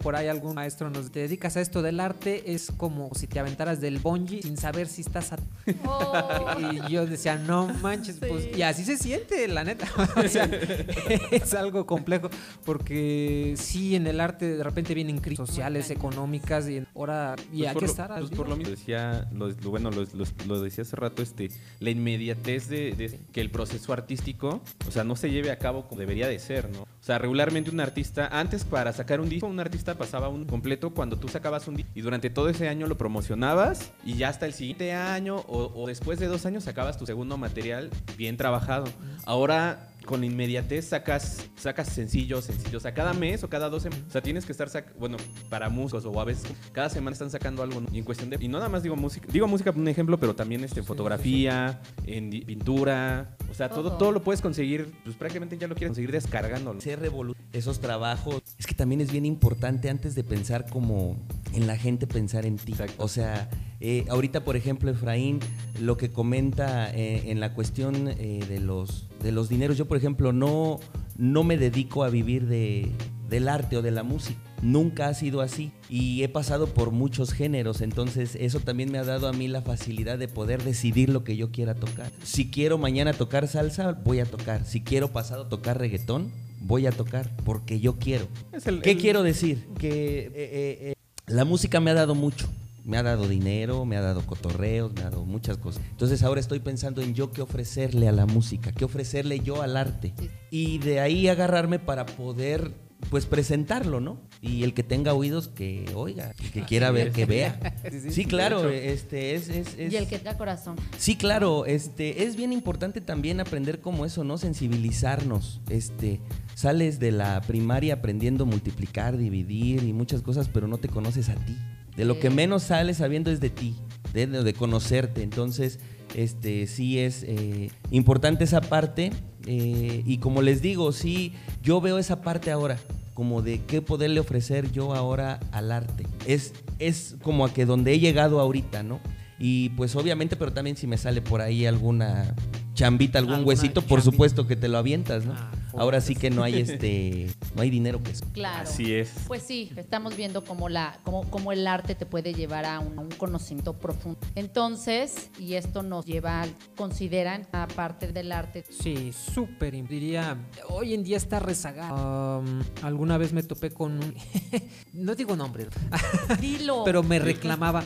por ahí algún maestro nos te dedicas a esto del arte, es como si te aventaras del bungee sin saber si estás a... Oh. Y yo decía, no manches, pues, y así se siente, la neta. O sea, es algo complejo, porque sí, en el arte de repente vienen crisis sociales, económicas, y ahora, y Pues hay que lo- estar pues por lo mismo decía, lo, lo- bueno, lo, lo- lo decía hace rato, este, la inmediatez de, de que el proceso artístico, o sea, no se lleve a cabo como debería de ser, ¿no? O sea, regularmente un artista, antes para sacar un disco, un artista pasaba un completo cuando tú sacabas un disco y durante todo ese año lo promocionabas y ya hasta el siguiente año o, o después de dos años sacabas tu segundo material bien trabajado. Ahora con inmediatez sacas, sacas sencillos, sencillos. O sea, cada mes o cada dos semanas. O sea, tienes que estar, sac- bueno, para músicos o a veces cada semana están sacando algo. ¿no? Y en cuestión de. Y no nada más digo música. Digo música por un ejemplo, pero también este, en fotografía, en pintura. O sea, todo, Todo. todo lo puedes conseguir. Pues prácticamente ya lo quieres conseguir descargándolo. Hacer revolu- esos trabajos. Es que también es bien importante antes de pensar como en la gente, pensar en ti. Exacto. O sea, eh, ahorita, por ejemplo, Efraín, lo que comenta eh, en la cuestión eh, de, los, de los dineros, yo, por ejemplo, no, no me dedico a vivir de, del arte o de la música. Nunca ha sido así y he pasado por muchos géneros, entonces eso también me ha dado a mí la facilidad de poder decidir lo que yo quiera tocar. Si quiero mañana tocar salsa, voy a tocar. Si quiero pasado tocar reggaetón, voy a tocar porque yo quiero. El- ¿Qué el- quiero decir? Que eh, eh, eh, la música me ha dado mucho. Me ha dado dinero, me ha dado cotorreos, me ha dado muchas cosas. Entonces ahora estoy pensando en yo qué ofrecerle a la música, qué ofrecerle yo al arte. Sí. Y de ahí agarrarme para poder pues presentarlo, ¿no? Y el que tenga oídos que oiga, el que quiera ver que vea. Sí, claro, este es, es, es- Y el que tenga corazón. Sí, claro, este es bien importante también aprender como eso, ¿no? Sensibilizarnos. Este, sales de la primaria aprendiendo a multiplicar, dividir y muchas cosas, pero no te conoces a ti. De lo que menos sales sabiendo es de ti, de, de conocerte. Entonces, este sí es eh, importante esa parte. eh, y como les digo, sí, yo veo esa parte ahora, como de qué poderle ofrecer yo ahora al arte. Es, es como a que donde he llegado ahorita, ¿no? Y pues obviamente, pero también si me sale por ahí alguna chambita, algún Alguna huesito, por chambita. supuesto que te lo avientas, ¿no? Ah, Ahora sí que no hay este, no hay dinero que eso. Claro. Así es. Pues sí, estamos viendo cómo, la, cómo, cómo el arte te puede llevar a un, a un conocimiento profundo. Entonces, y esto nos lleva, al- consideran, a parte del arte. Sí, súper. Diría, hoy en día está rezagado. Um, alguna vez me topé con un... no digo nombre, Dilo. pero me reclamaba.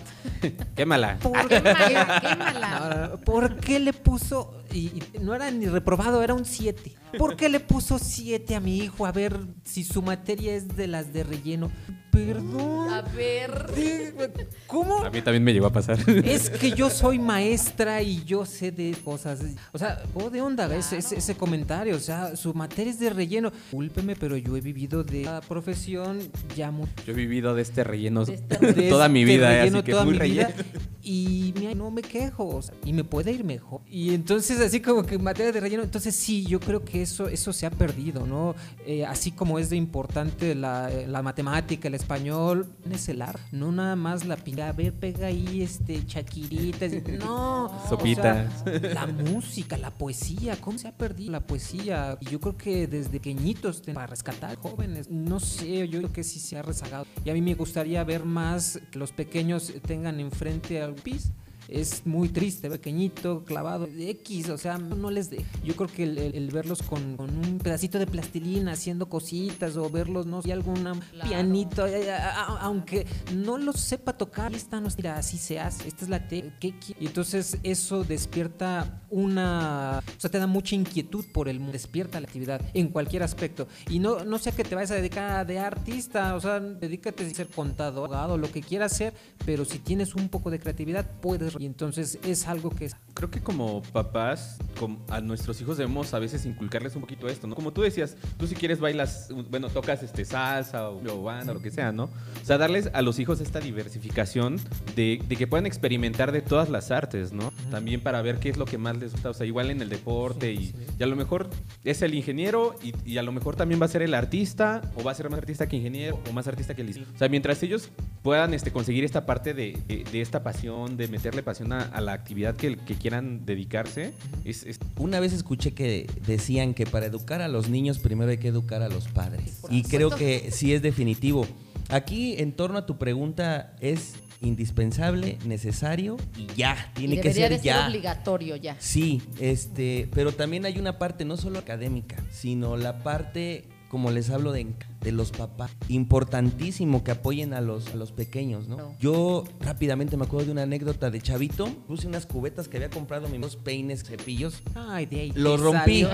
Quémala. ¿Por qué mala? Qué mala. Ahora, ¿Por qué le puso, y, no era ni reprobado, era un 7? ¿Por qué le puso 7 a mi hijo? A ver si su materia es de las de relleno. Perdón. A ver. ¿Cómo? A mí también me llegó a pasar. Es que yo soy maestra y yo sé de cosas. O sea, oh, de onda ese, ese, ese comentario. O sea, su materia es de relleno. Cúlpeme, pero yo he vivido de la profesión ya mucho. Yo he vivido de este relleno De este toda mi vida, eh, relleno así que toda muy mi relleno. vida y no me quejo o sea, y me puede ir mejor y entonces así como que en materia de relleno entonces sí yo creo que eso eso se ha perdido no Eh, así como es de importante la, la matemática el español es el arte no nada más la pinta a ver pega ahí este chaquiritas no o sea, Sopitas. la música la poesía cómo se ha perdido la poesía y yo creo que desde pequeñitos para rescatar jóvenes no sé yo creo que sí se ha rezagado. Y a mí me gustaría ver más que los pequeños tengan enfrente al pis es muy triste, pequeñito, clavado, X, o sea, no les de. Yo creo que el, el- el verlos con, con un pedacito de plastilina haciendo cositas o verlos, no sé, algún Claro. pianito, a- a- aunque no lo sepa tocar, esta no mira, así se hace, esta es la te ¿qué qui-? Y entonces eso despierta una, o sea, te da mucha inquietud por el mundo, despierta la actividad en cualquier aspecto. Y no, no sea que te vayas a dedicar de artista, o sea, dedícate a ser contador, abogado, lo que quieras ser, pero si tienes un poco de creatividad, puedes. Y entonces es algo que es Creo que como papás, com- a nuestros hijos debemos a veces inculcarles un poquito esto, ¿no? Como tú decías, tú si quieres bailas, bueno, tocas este salsa o, o banda, lo que sea, ¿no? O sea, darles a los hijos esta diversificación de, de que puedan experimentar de todas las artes, ¿no? También para ver qué es lo que más les gusta, o sea, igual en el deporte y, y a lo mejor es el ingeniero y, y a lo mejor también va a ser el artista o va a ser más artista que ingeniero o más artista que el O sea, mientras ellos puedan este, conseguir esta parte de, de- de esta pasión, de meterle pasión a, a la actividad que, que quieran dedicarse, es, es- Una vez escuché que decían que para educar a los niños primero hay que educar a los padres. Y creo que sí es definitivo. Aquí, en torno a tu pregunta, es indispensable, necesario y ya. Tiene Y que ser de ya. ser obligatorio ya. Sí, este, pero también hay una parte no solo académica, sino la parte, como les hablo de, de los papás, importantísimo que apoyen a los, a los pequeños, ¿no? No. Yo rápidamente me acuerdo de una anécdota de chavito, puse unas cubetas que había comprado, mis dos peines, cepillos, Ay, de ahí. lo te rompí.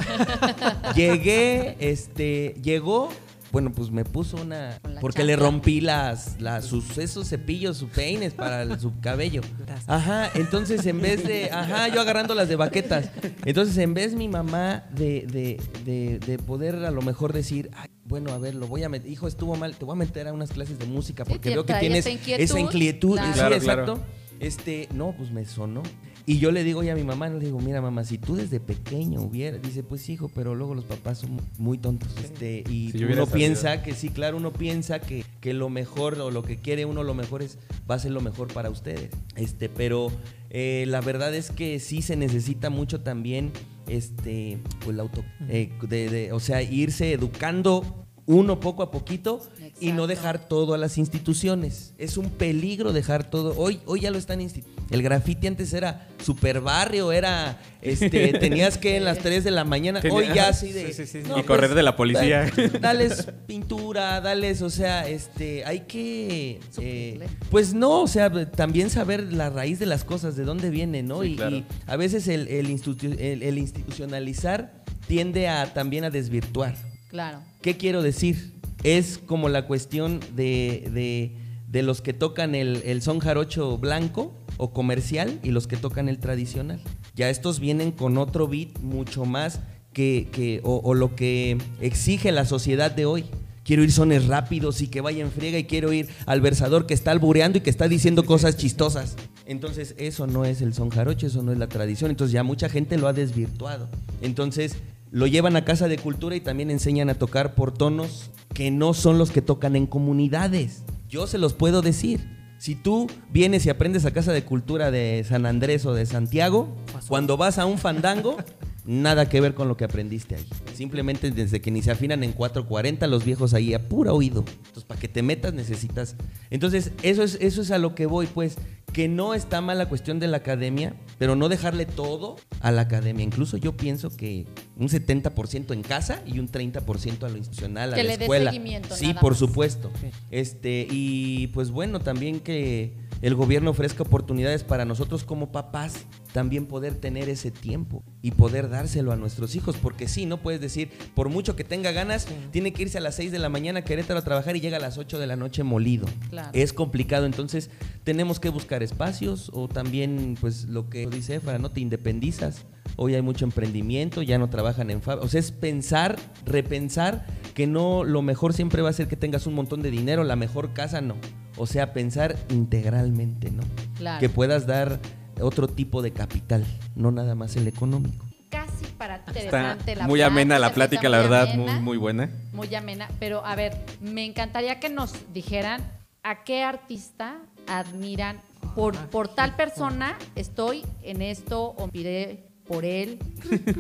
Llegué, este, llegó, bueno, pues me puso una, porque le rompí las, las, sus, esos cepillos, sus peines para el- su cabello. Ajá, entonces en vez de, ajá, yo agarrando las de baquetas. Entonces en vez mi mamá de, de, de, de poder a lo mejor decir, "Ay, bueno, a ver, lo voy a meter, hijo, estuvo mal, te voy a meter a unas clases de música porque veo que tienes esa inquietud, esa inquietud. claro. Sí, Claro, exacto. claro. Este, no, pues me sonó. Y yo le digo ya a mi mamá, le digo, mira mamá, si tú desde pequeño hubiera, dice, pues hijo, pero luego los papás son muy tontos. Este, y Si uno sabido. piensa que sí, claro, uno piensa que, que lo mejor o lo que quiere uno lo mejor es, va a ser lo mejor para ustedes. Este, pero eh, la verdad es que sí se necesita mucho también, este, pues la auto, eh, de- de- o sea, irse educando uno poco a poquito y no dejar todo a las instituciones. Es un peligro dejar todo. Hoy, hoy ya lo están El grafiti antes era super barrio, era este, tenías que en las 3 de la mañana, Tenía- hoy ya así de Sí, sí, sí. no, Y correr de la policía. da- Dales pintura, dales, o sea, este, hay que eh, pues no, o sea, también saber la raíz de las cosas, de dónde viene, ¿no? Sí, y, claro. y a veces el, el institu- el- el institucionalizar tiende a también a desvirtuar. Claro. ¿Qué quiero decir? Es como la cuestión de, de- de los que tocan el, el son jarocho blanco o comercial y los que tocan el tradicional. Ya estos vienen con otro beat mucho más que, que- o, lo que exige la sociedad de hoy. Quiero ir sones rápidos y que vaya en friega y quiero ir al versador que está albureando y que está diciendo cosas chistosas. Entonces eso no es el son jarocho, eso no es la tradición. Entonces ya mucha gente lo ha desvirtuado. Entonces lo llevan a casa de cultura y también enseñan a tocar por tonos que no son los que tocan en comunidades. Yo se los puedo decir. Si tú vienes y aprendes a casa de cultura de San Andrés o de Santiago, cuando vas a un fandango, nada que ver con lo que aprendiste ahí. Simplemente desde que ni se afinan en 440, los viejos ahí a pura oído. Entonces, para que te metas necesitas. Entonces, eso es, eso es a lo que voy, pues. Que no está mal la cuestión de la academia, pero no dejarle todo a la academia. Incluso yo pienso que un 70% en casa y un 30% a lo institucional, a Que la le dé escuela. seguimiento, sí, nada por más. supuesto. Este, y pues bueno, también que el gobierno ofrezca oportunidades para nosotros como papás también poder tener ese tiempo y poder dárselo a nuestros hijos, porque sí, no puedes decir, por mucho que tenga ganas, tiene que irse a las 6 de la mañana a Querétaro a trabajar y llega a las 8 de la noche molido. Claro. Es complicado, entonces tenemos que buscar espacios o también, pues lo que dice Efra, ¿no? Te independizas. Hoy hay mucho emprendimiento, ya no trabajan en fábricas. O sea, es pensar, repensar que no, lo mejor siempre va a ser que tengas un montón de dinero, la mejor casa no. O sea, pensar integralmente, ¿no? Claro. Que puedas dar otro tipo de capital, no nada más el económico. Casi para ti Está interesante la muy amena la plática, la muy verdad, amena, muy, muy buena. muy amena. Pero a ver, me encantaría que nos dijeran a qué artista admiran por, por tal persona estoy en esto o miré por él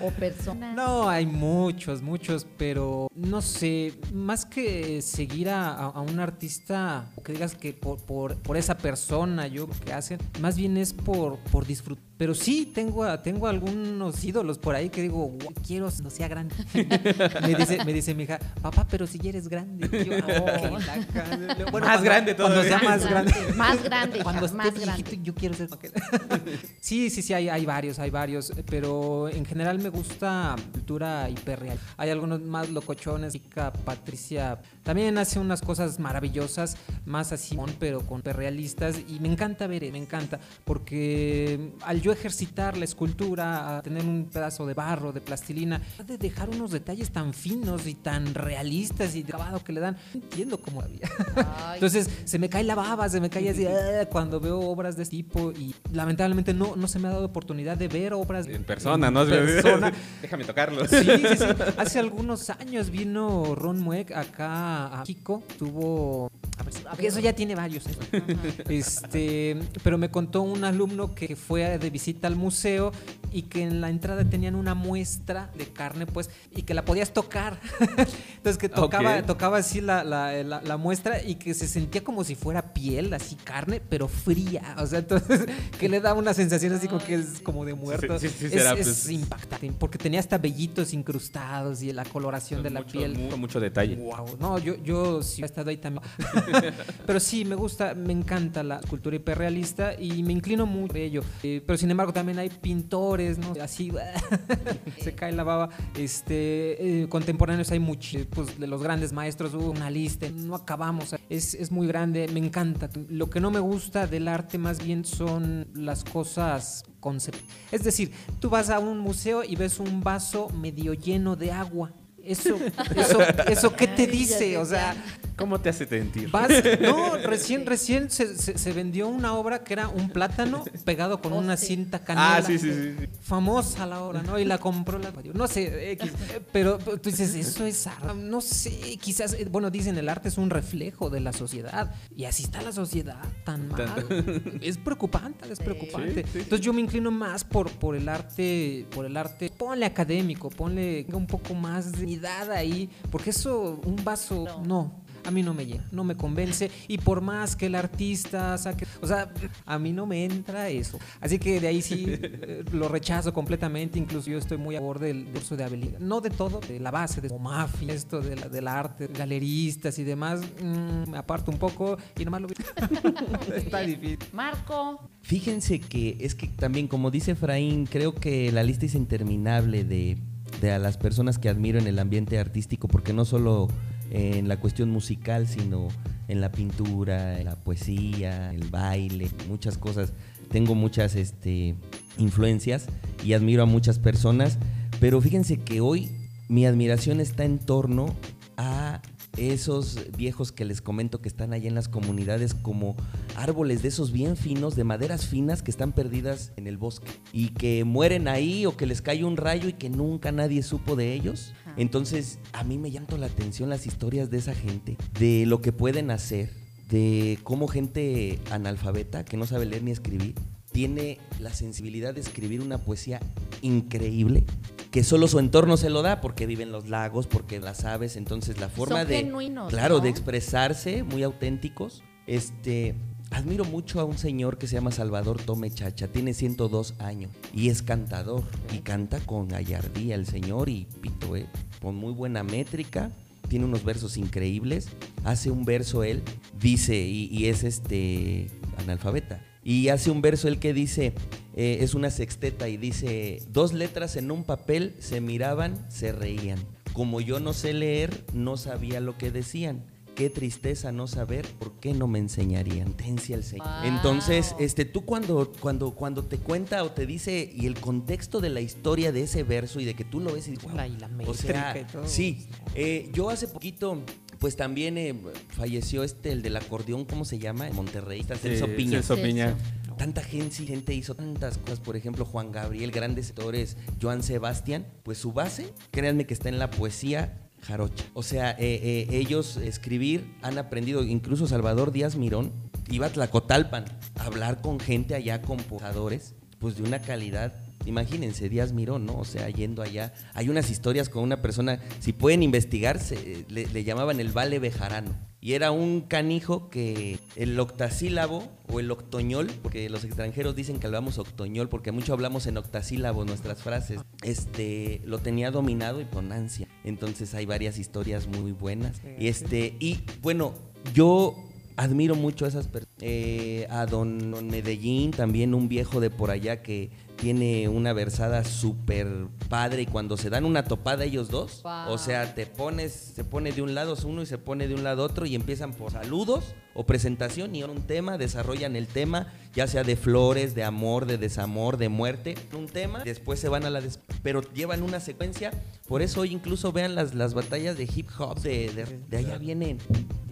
o persona. No, hay muchos, muchos, pero no sé, más que seguir a, a- a un artista, que digas que por, por, por esa persona, yo que hacen, más bien es por, por disfrutar. Pero sí, tengo, a- tengo algunos ídolos por ahí que digo, "Guau, quiero no sea grande. me, dice, me dice mi hija, papá, pero si ya eres grande. Yo, "Ah, ca-". Bueno, Más cuando- grande Cuando todavía. sea más grande. Más grande, Cuando esté más viejito, grande. yo quiero ser sí, sí, sí, hay, hay varios, hay varios, pero en general me gusta cultura hiperreal. Hay algunos más locochones, chica Patricia también hace unas cosas maravillosas, más así, pero con hiperrealistas y me encanta ver, me encanta, porque al yo ejercitar la escultura, a tener un pedazo de barro, de plastilina, de dejar unos detalles tan finos y tan realistas y de acabado que le dan, no entiendo cómo había. Entonces se me cae la baba, se me cae así "Ah", cuando veo obras de este tipo y lamentablemente no, no se me ha dado oportunidad de ver obras En persona, en ¿no? persona. Déjame tocarlo. Sí, sí, sí. Hace algunos años vino Ron Mueck acá a Kiko. Tuvo. A ver, si- porque eso ya tiene varios. ¿eh? Este, pero me contó un alumno que fue de visita al museo y que en la entrada tenían una muestra de carne, pues, y que la podías tocar. Entonces que tocaba, tocaba así la, la- la- la muestra y que se sentía como si fuera piel, así carne, pero fría. O sea, entonces que le da una sensación así como que es como de muerto. sí, sí, es, será, es pues. impactante porque tenía hasta vellitos incrustados y la coloración de la mucho, piel. Mucho, mucho detalle. Wow, no, yo, yo sí he estado ahí también. pero sí, me gusta, me encanta la escultura hiperrealista y me inclino mucho por ello. Eh, pero sin embargo, también hay pintores, ¿no? Así, se cae la baba. Este, eh, contemporáneos hay muchos, pues de los grandes maestros, hubo una lista, no acabamos. Es, es muy grande, me encanta. Lo que no me gusta del arte más bien son las cosas concept. Es decir, tú vas a un museo y ves un vaso medio lleno de agua. Eso, eso, eso, ¿qué te dice? O sea, ¿Cómo te hace sentir? vas, no, recién, recién se, se- se vendió una obra que era un plátano pegado con Oh, una sí. cinta canela. Ah, sí, sí, sí. Famosa la obra, ¿no? Y la compró la. No sé, X. Pero tú dices, eso es arte. No sé, quizás, eh, bueno, dicen el arte es un reflejo de la sociedad. Y así está la sociedad, tan mal. Es preocupante, es preocupante. Sí, sí. Entonces yo me inclino más por, por el arte, por el arte. Ponle académico, ponle un poco más de ahí. Porque eso, un vaso, No. no. A mí no me llega, no me convence. Y por más que el artista saque. O sea, a mí no me entra eso. Así que de ahí sí eh, lo rechazo completamente. Incluso yo estoy muy a favor del curso de habilidad. No de todo, de la base, de Momafi, esto de la, del arte, galeristas y demás. mm, me aparto un poco y nomás lo vi. Está difícil. Marco, Fíjense que es que también, como dice Efraín, creo que la lista es interminable de de a las personas que admiro en el ambiente artístico, porque no solo en la cuestión musical, sino en la pintura, en la poesía, el baile, muchas cosas. Tengo muchas este, influencias y admiro a muchas personas, pero fíjense que hoy mi admiración está en torno a esos viejos que les comento que están ahí en las comunidades como árboles de esos bien finos, de maderas finas que están perdidas en el bosque y que mueren ahí o que les cae un rayo y que nunca nadie supo de ellos. Ajá. Entonces a mí me llaman la atención las historias de esa gente, de lo que pueden hacer, de cómo gente analfabeta que no sabe leer ni escribir tiene la sensibilidad de escribir una poesía increíble que solo su entorno se lo da porque viven los lagos, porque las aves, entonces la forma Son de genuinos, claro, ¿no? de expresarse, muy auténticos. Este, admiro mucho a un señor que se llama Salvador Tome Chacha, tiene 102 años y es cantador y canta con gallardía el señor y pito, eh, con muy buena métrica. Tiene unos versos increíbles. Hace un verso él, dice, y, y es este analfabeta. Y hace un verso él que dice, eh, es una sexteta y dice, dos letras en un papel se miraban, se reían. Como yo no sé leer, no sabía lo que decían. Qué tristeza no saber por qué no me enseñarían. Tencia el Señor. Wow. Entonces, este, tú cuando, cuando, cuando te cuenta o te dice y el contexto de la historia de ese verso y de que tú lo ves y dices, "Wow". La- y la o sea, y todo. sí. Eh, yo hace poquito, pues también eh, falleció este, el del acordeón, ¿cómo se llama? En Monterrey, está Celso Sí, Piña. Celso Piña. Tanta gente, gente hizo tantas cosas, por ejemplo, Juan Gabriel, grandes sectores, Joan Sebastián, pues su base, créanme que está en la poesía jarocha. O sea, eh, eh, ellos escribir han aprendido, incluso Salvador Díaz Mirón iba a Tlacotalpan a hablar con gente allá, con posadores, pues de una calidad. Imagínense, Díaz Mirón, ¿no? O sea, yendo allá. Hay unas historias con una persona, si pueden investigar, se- le, le llamaban el Vale Bejarano. Y era un canijo que el octasílabo o el octoñol, porque los extranjeros dicen que hablamos octoñol, porque mucho hablamos en octasílabo nuestras frases, este, lo tenía dominado y con ansia. Entonces hay varias historias muy buenas. Y este, y bueno, yo admiro mucho a esas personas. Eh, a don, don Medellín, también un viejo de por allá que tiene una versada súper padre y cuando se dan una topada ellos dos, Wow. o sea, te pones, se pone de un lado uno y se pone de un lado otro y empiezan por saludos o presentación y un tema, desarrollan el tema, ya sea de flores, de amor, de desamor, de muerte, un tema, después se van a la des- pero llevan una secuencia, por eso hoy incluso vean las, las batallas de hip hop, de, de, de allá vienen,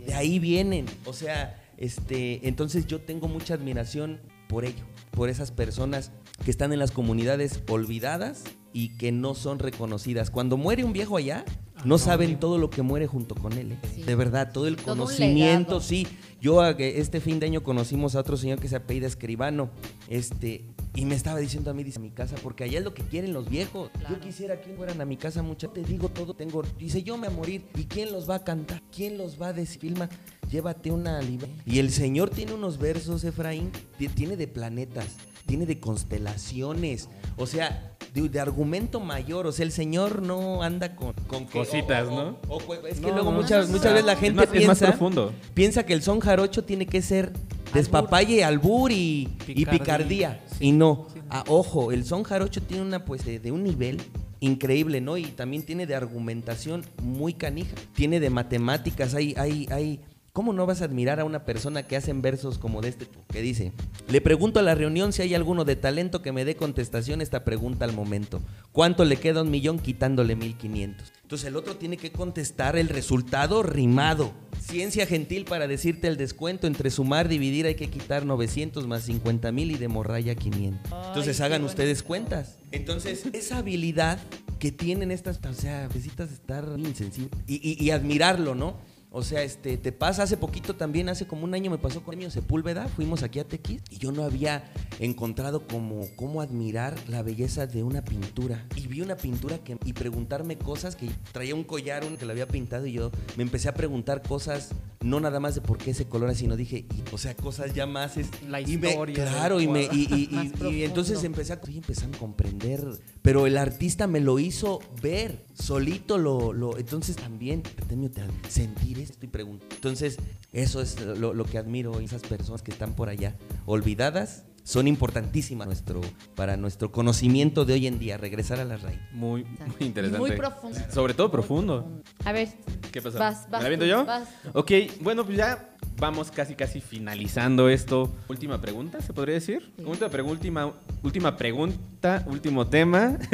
de ahí vienen, o sea, este, entonces yo tengo mucha admiración por ello, por esas personas que están en las comunidades olvidadas y que no son reconocidas. Cuando muere un viejo allá, no saben todo lo que muere junto con él. ¿eh? Sí. De verdad, todo el Todo conocimiento, sí. Yo a- que este fin de año conocimos a otro señor que se apellida Escribano, este, y me estaba diciendo a mí, dice, a mi casa, porque allá es lo que quieren los viejos. Claro. Yo quisiera que fueran a mi casa mucho. Te digo todo, tengo, dice, yo me voy a morir. ¿Y quién los va a cantar? ¿Quién los va a decir? Filma, llévate una libre. Y el señor tiene unos versos, Efraín, ti- tiene de planetas, tiene de constelaciones, o sea, de, de argumento mayor. O sea, el señor no anda con, con que- Cositas, o- ¿no? o- o- es que No, luego no, muchas, no, muchas veces la Es gente más- es más piensa, profundo. piensa que el son jarocho tiene que ser despapalle, albur y, y Picardía. picardía. Sí. Y no, Sí. Ah, ojo, el son jarocho tiene una pues de, de un nivel increíble, ¿no? Y también tiene de argumentación muy canija. Tiene de matemáticas, hay, hay, hay. ¿Cómo no vas a admirar a una persona que hacen versos como de este que dice? Le pregunto a la reunión si hay alguno de talento que me dé contestación a esta pregunta al momento. ¿Cuánto le queda a un millón quitándole 1500? Entonces el otro tiene que contestar el resultado rimado. Ciencia gentil para decirte el descuento entre sumar, dividir hay que quitar 900 más 50 mil y de morralla 500. Entonces hagan ustedes cuentas. Entonces esa habilidad que tienen estas, o sea, necesitas estar insensible y, y- y admirarlo, ¿no? O sea, este, te pasa hace poquito también, hace como un año me pasó con Premio Sepúlveda, fuimos aquí a Tequis y yo no había encontrado como cómo admirar la belleza de una pintura. Y vi una pintura que, y preguntarme cosas que traía un collar un que lo había pintado y yo me empecé a preguntar cosas, no nada más de por qué ese color, sino dije, y- o sea, cosas ya más... es- La y me- historia claro, y, me, y, entonces empecé a, empezando a comprender, pero el artista me lo hizo ver, solito lo, lo entonces también, Artemio, te- sentir esto y preguntar. Entonces, eso es lo, lo que admiro esas personas que están por allá, olvidadas son importantísimas nuestro, para nuestro conocimiento de hoy en día, regresar a las raíces. Muy, muy Y interesante. muy profundo. Sobre todo profundo. A ver, ¿Qué? Vas, vas ¿Me la viento tú, yo? vas. Ok, bueno, pues ya vamos casi casi finalizando esto. Última pregunta, ¿se podría decir? Sí. Última, pregu- última, última pregunta, último tema.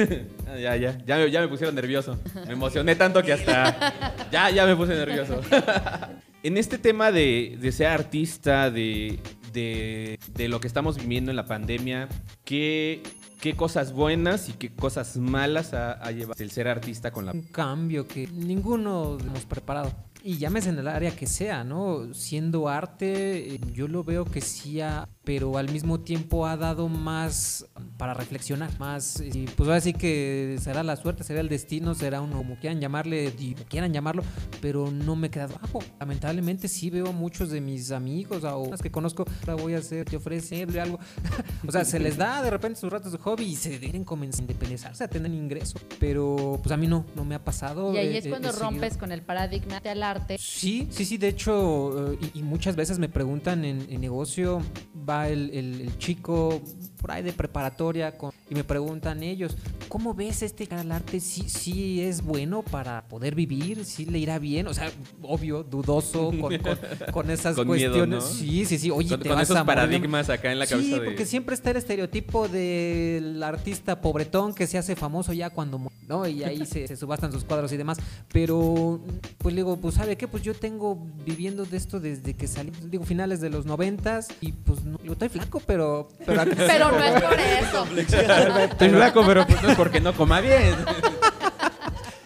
Ah, ya, ya, ya, me- ya me pusieron nervioso. Me emocioné tanto que hasta... Ya, ya me puse nervioso. en este tema de, de ser artista, de, de, de lo que estamos viviendo en la pandemia, ¿qué, qué cosas buenas y qué cosas malas ha, llevado el ser artista con la un cambio que ninguno hemos preparado. Y llámese en el área que sea, ¿no? Siendo arte, eh, yo lo veo que sí ha, pero al mismo tiempo ha dado más para reflexionar, más, y pues ahora sí que será la suerte, será el destino, será uno, como quieran llamarle, quieran llamarlo, pero no me he quedado abajo. Lamentablemente sí veo a muchos de mis amigos o las que conozco, ahora voy a hacer, te ofrecerle algo. o sea, se les da de repente sus ratos de hobby y se quieren comenzar a independizarse, a tener ingreso, pero pues a mí no, no me ha pasado. Y ahí eh, es eh, cuando he seguido- rompes con el paradigma del arte. Sí, sí, sí, de hecho, eh, y, muchas veces me preguntan en, negocio, va el chico por ahí de preparatoria con- y me preguntan ellos, ¿cómo ves este cara al arte? ¿Sí, sí es bueno para poder vivir? ¿Sí le irá bien? O sea, obvio, dudoso con, con- con esas Con miedo, cuestiones. ¿no? Sí, sí, sí, oye, con, te con vas esos a paradigmas acá en la cabeza Sí, de... porque siempre está el estereotipo del artista pobretón que se hace famoso ya cuando mu- ¿no? Y ahí se, se subastan sus cuadros y demás. Pero, pues le digo, pues ¿sabe qué? Pues yo tengo viviendo de esto desde que salí, digo, finales de los noventas y pues no, digo, estoy flaco, pero... Pero no es por eso. Estoy flaco, pero pues no es porque no coma bien.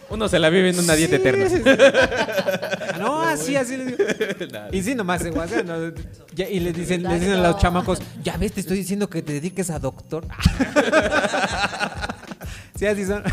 Uno se la vive en una dieta Sí, eterna. no, así, así le digo. Y sí, nomás se guasa, ¿no? Ya- y le dicen, le dicen a los chamacos, ya ves, te estoy diciendo que te dediques a doctor. sí, así son.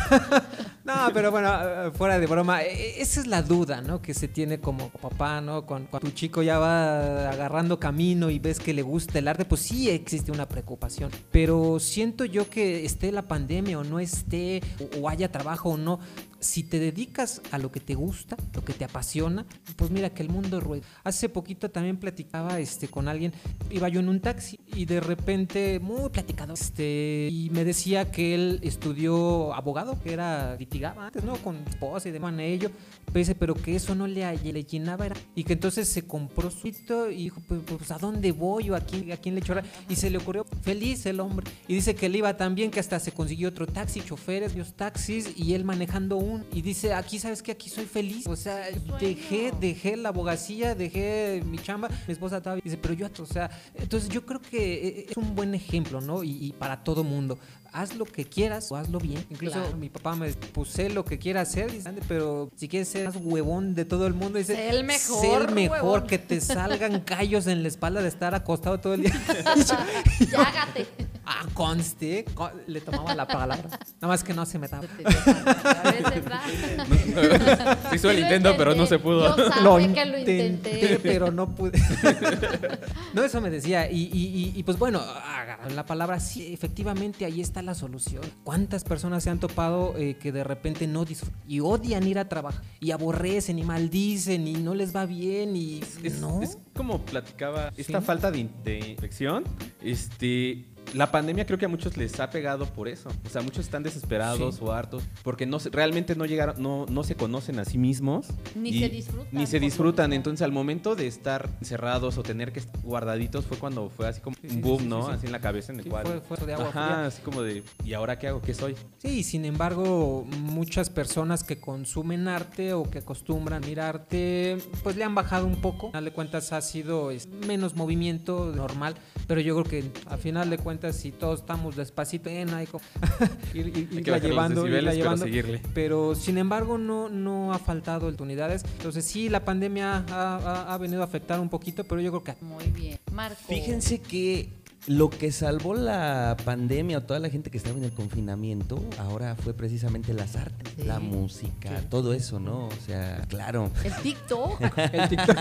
No, pero bueno, eh, fuera de broma, eh, esa es la duda, ¿no? Que se tiene como papá, ¿no? Cuando, tu chico ya va agarrando camino y ves que le gusta el arte, pues sí existe una preocupación. Pero siento yo que esté la pandemia o no esté, o, haya trabajo o no, si te dedicas a lo que te gusta, lo que te apasiona, pues mira que el mundo rueda. Hace poquito también platicaba este, con alguien, iba yo en un taxi y de repente, muy platicado, este, y me decía que él estudió abogado, que era litigaba antes, ¿no? Con esposa y demás, ello, pero dice, pero que eso no le, le llenaba, era, y que entonces se compró su y dijo, pues, pues, ¿a dónde voy o a quién, a quién le chorra? Y se le ocurrió, feliz el hombre, y dice que le iba tan bien que hasta se consiguió otro taxi, choferes, los taxis, y él manejando un, y dice, aquí, ¿sabes qué? Aquí soy feliz, o sea, dejé, dejé la abogacía, dejé mi chamba, mi esposa estaba, dice, pero yo, o sea, entonces yo creo que eh, es un buen ejemplo, ¿no? Y, y para todo mundo, haz lo que quieras o hazlo bien. Incluso Claro. mi papá me puse lo que quiera hacer, dice, pero si quieres ser más huevón de todo el mundo, dice, Sé el mejor, sé el mejor, huevón". que te salgan callos en la espalda de estar acostado todo el día. Ya hágate. Ah, conste, co- le tomaba la palabra. Nada más que no se me daba. Se hizo el intento, pero no se pudo. Yo sabe Lo que lo intenté, intenté. pero no pude. no, eso me decía. Y, y- y- y, pues bueno, agarrar la palabra, sí, efectivamente, ahí está la solución. ¿Cuántas personas se han topado eh, que de repente no disfrutan y odian ir a trabajar y aborrecen y maldicen y no les va bien y Es, no? es como platicaba, esta Sí. falta de, de infección, este, la pandemia creo que a muchos les ha pegado por eso. O sea, muchos están desesperados Sí. o hartos porque no realmente no llegaron, no, no se conocen a sí mismos. Ni y se disfrutan, Ni se disfrutan. Entonces, al momento de estar encerrados o tener que estar guardaditos fue cuando fue así como Sí, sí, un boom, sí, ¿no? sí. Así en la cabeza, en el Sí, cual. fue- fue de agua Ajá, fría. así como de, ¿y ahora qué hago? ¿Qué soy? Sí, sin embargo, muchas personas que consumen arte o que acostumbran ir a arte, pues le han bajado un poco. Al final de cuentas ha sido menos movimiento normal, pero yo creo que a final de cuentas si todos estamos despacito, eh, no hay como ir, ir- que irla llevando, irla decibeles, pero llevando. seguirle. Pero sin embargo no, no ha faltado oportunidades. Entonces sí, la pandemia ha, ha- ha venido a afectar un poquito, pero yo creo que Muy bien. Marco. Fíjense que lo que salvó la pandemia o toda la gente que estaba en el confinamiento ahora fue precisamente las artes, Sí. la música, todo eso, ¿no? O sea, claro. El TikTok. el TikTok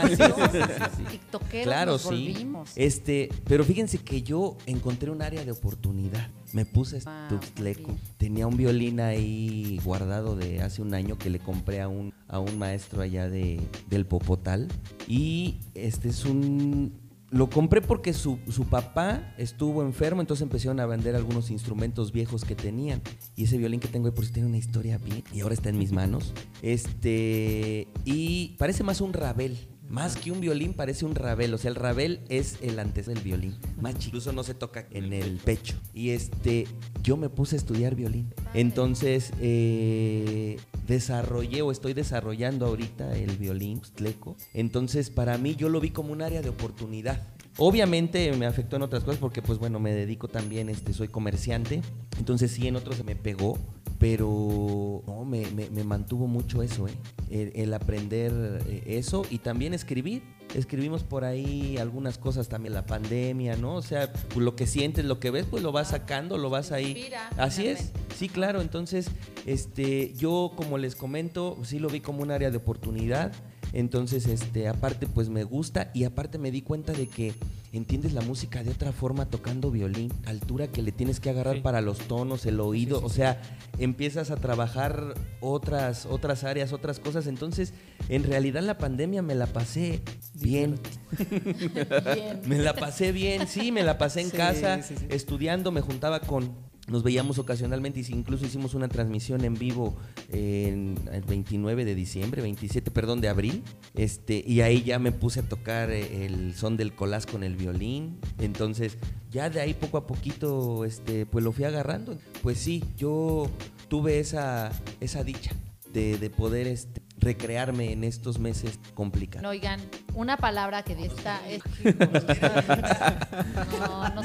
Sí. TikTokeros Claro, nos sí. volvimos. Este, pero fíjense que yo encontré un área de oportunidad. Me puse Wow, Tuxtleco. Tenía un violín ahí guardado de hace un año que le compré a un, a un maestro allá de, del Popotal. Y este es un lo compré porque su, su papá estuvo enfermo, entonces empezaron a vender algunos instrumentos viejos que tenían. Y ese violín que tengo ahí por si tiene una historia bien. Y ahora está en mis manos. Este. Y parece más un rabel. Más que un violín, parece un rabel. O sea, el rabel es el antes del violín. Más chico. Incluso no se toca en el pecho. Y este, yo me puse a estudiar violín. Entonces, eh, desarrollé o estoy desarrollando ahorita el violín tleco. Entonces, para mí, yo lo vi como un área de oportunidad. Obviamente me afectó en otras cosas porque, pues bueno, me dedico también, este, soy comerciante. Entonces, sí, en otros se me pegó pero no, me, me, me, mantuvo mucho eso, ¿eh? el, el, aprender eh, eso y también escribir. Escribimos por ahí algunas cosas también, la pandemia, ¿no? O sea, pues lo que sientes, lo que ves, pues lo vas sacando, lo vas ahí. Inspira, Así es, sí, claro. Entonces, este, yo como les comento, sí lo vi como un área de oportunidad. Entonces, este, aparte, pues me gusta y aparte me di cuenta de que entiendes la música de otra forma tocando violín, altura que le tienes que agarrar Sí. para los tonos, el oído, Sí, sí, o sea, empiezas a trabajar otras otras áreas, otras cosas. Entonces, en realidad la pandemia me la pasé bien. Bien. Me la pasé bien, sí, me la pasé en casa estudiando, me juntaba con nos veíamos ocasionalmente y si incluso hicimos una transmisión en vivo en el 29 de diciembre, 27, perdón, de abril. Este, y ahí ya me puse a tocar eh, el son del colás con el violín. Entonces, ya de ahí poco a poquito este pues lo fui agarrando. Pues sí, yo tuve esa esa dicha de, de poder este, recrearme en estos meses complicados. No, oigan, una palabra que esta es... No, no,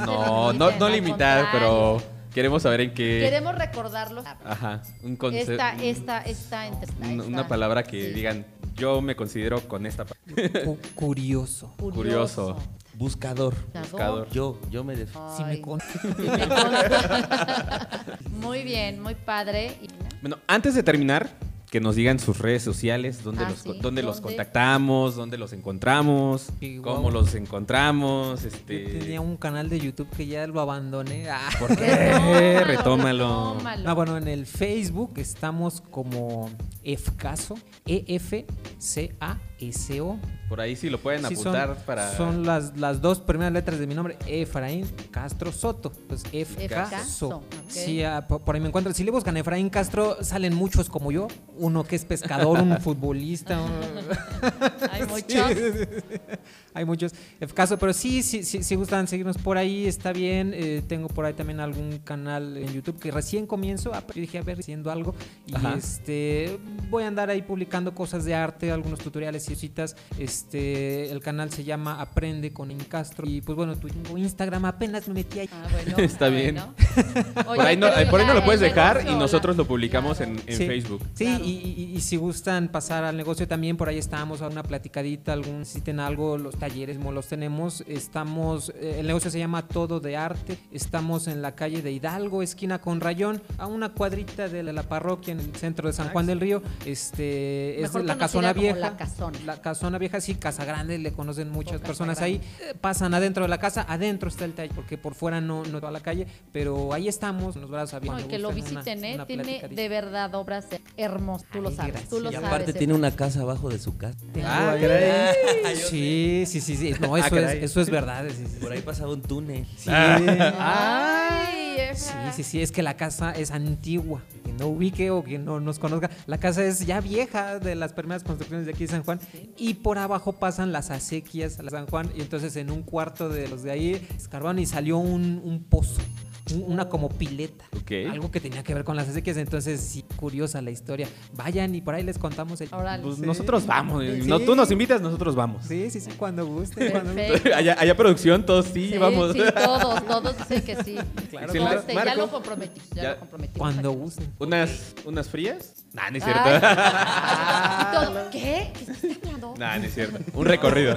se No, no, limitar, pero. Queremos saber en qué. Queremos recordarlos. Ajá, un concepto. Esta, esta, esta, esta, una, esta. una palabra que Sí. digan, yo me considero con esta pa- Cu- curioso. curioso. Buscador. buscador. Yo, yo me defino. Si me con- sí me consta. Muy bien, muy padre. Bueno, antes de terminar, que nos digan sus redes sociales, dónde, Ah, los, sí, dónde los contactamos, dónde los encontramos, Sí, cómo los encontramos, Yo este... tenía un canal de YouTube que ya lo abandoné. Ah. ¿Por qué? Retómalo. retómalo. Ah, bueno, en el Facebook estamos como EFCASO, E E-F-C-A-S-O. Por ahí sí lo pueden Sí, son- apuntar para... Son las, las dos primeras letras de mi nombre, Efraín Castro Soto. Entonces, Efcaso, Efcaso. ok. Sí, ah, po- por ahí me encuentran. Si le buscan Efraín Castro, salen muchos como yo. Uno que es pescador, un futbolista. un- Hay muchos. Hay muchos. Efcaso, pero sí, sí, sí, si gustan seguirnos por ahí, está bien. Eh, tengo por ahí también algún canal en YouTube que recién comienzo. Ah, pero yo dije, a ver, haciendo algo. Y Ajá. este voy a andar ahí publicando cosas de arte, algunos tutoriales y citas. Este, el canal se llama Aprende con Incastro. Y pues bueno, tu tengo Instagram, apenas me metí ahí. Ah, bueno, Está ah, bien. bueno. Por ahí no, por ahí no lo puedes dejar y nosotros lo publicamos claro. en, en Sí. Facebook. Sí, Claro. y, y- y si gustan pasar al negocio también, por ahí estamos a una platicadita, algún necesiten algo, los talleres mo- los tenemos. Estamos, eh, el negocio se llama Todo de Arte. Estamos en la calle de Hidalgo, esquina con Rayón, a una cuadrita de la, la parroquia en el centro de San Juan del Río. Este es la casona como vieja. La Casona. La casona vieja, sí, Casa Grande, le conocen muchas personas Grande. ahí. Eh, pasan adentro de la casa, adentro está el taller, porque por fuera no, no toda la calle, pero ahí estamos, nos brazos No, abiertos. me que lo una- visiten, ¿eh? una Tiene de verdad obras hermosas. Tú lo sabes, tú lo Y sabes. aparte Efraín. tiene una casa abajo de su casa. Ah, caray. Sí, sí, sí, sí. No, Ah, eso, es, eso es verdad. Sí, sí, Por ahí pasaba un túnel. sí. Ay, Sí, sí, sí, es que la casa es antigua. Quien no ubique o quien no nos conozca, la casa es ya vieja de las primeras construcciones de aquí de San Juan. Y por abajo pasan las acequias a la San Juan. Y entonces en un cuarto de los de ahí escarbaron y salió un, un pozo. Un- Una como pileta. Ok. Algo que tenía que ver con las acequias. Entonces, sí, curiosa la historia. Vayan y por ahí les contamos el. Pues Sí. nosotros vamos. Sí. No, tú nos invitas, nosotros vamos. Sí, sí, sí, cuando guste. cuando guste. Perfecto. allá, allá producción, todos sí, Sí, vamos. sí, todos, todos dicen que sí. Claro, Conste, claro. ya Marco. lo comprometimos, ya, Ya. lo comprometimos. Cuando gusten. ¿Unas, ¿Unas frías? Nah, no es cierto. Ay. Todo, ¿Qué? ¿Qué estás hablando? nah, no es cierto. Un recorrido.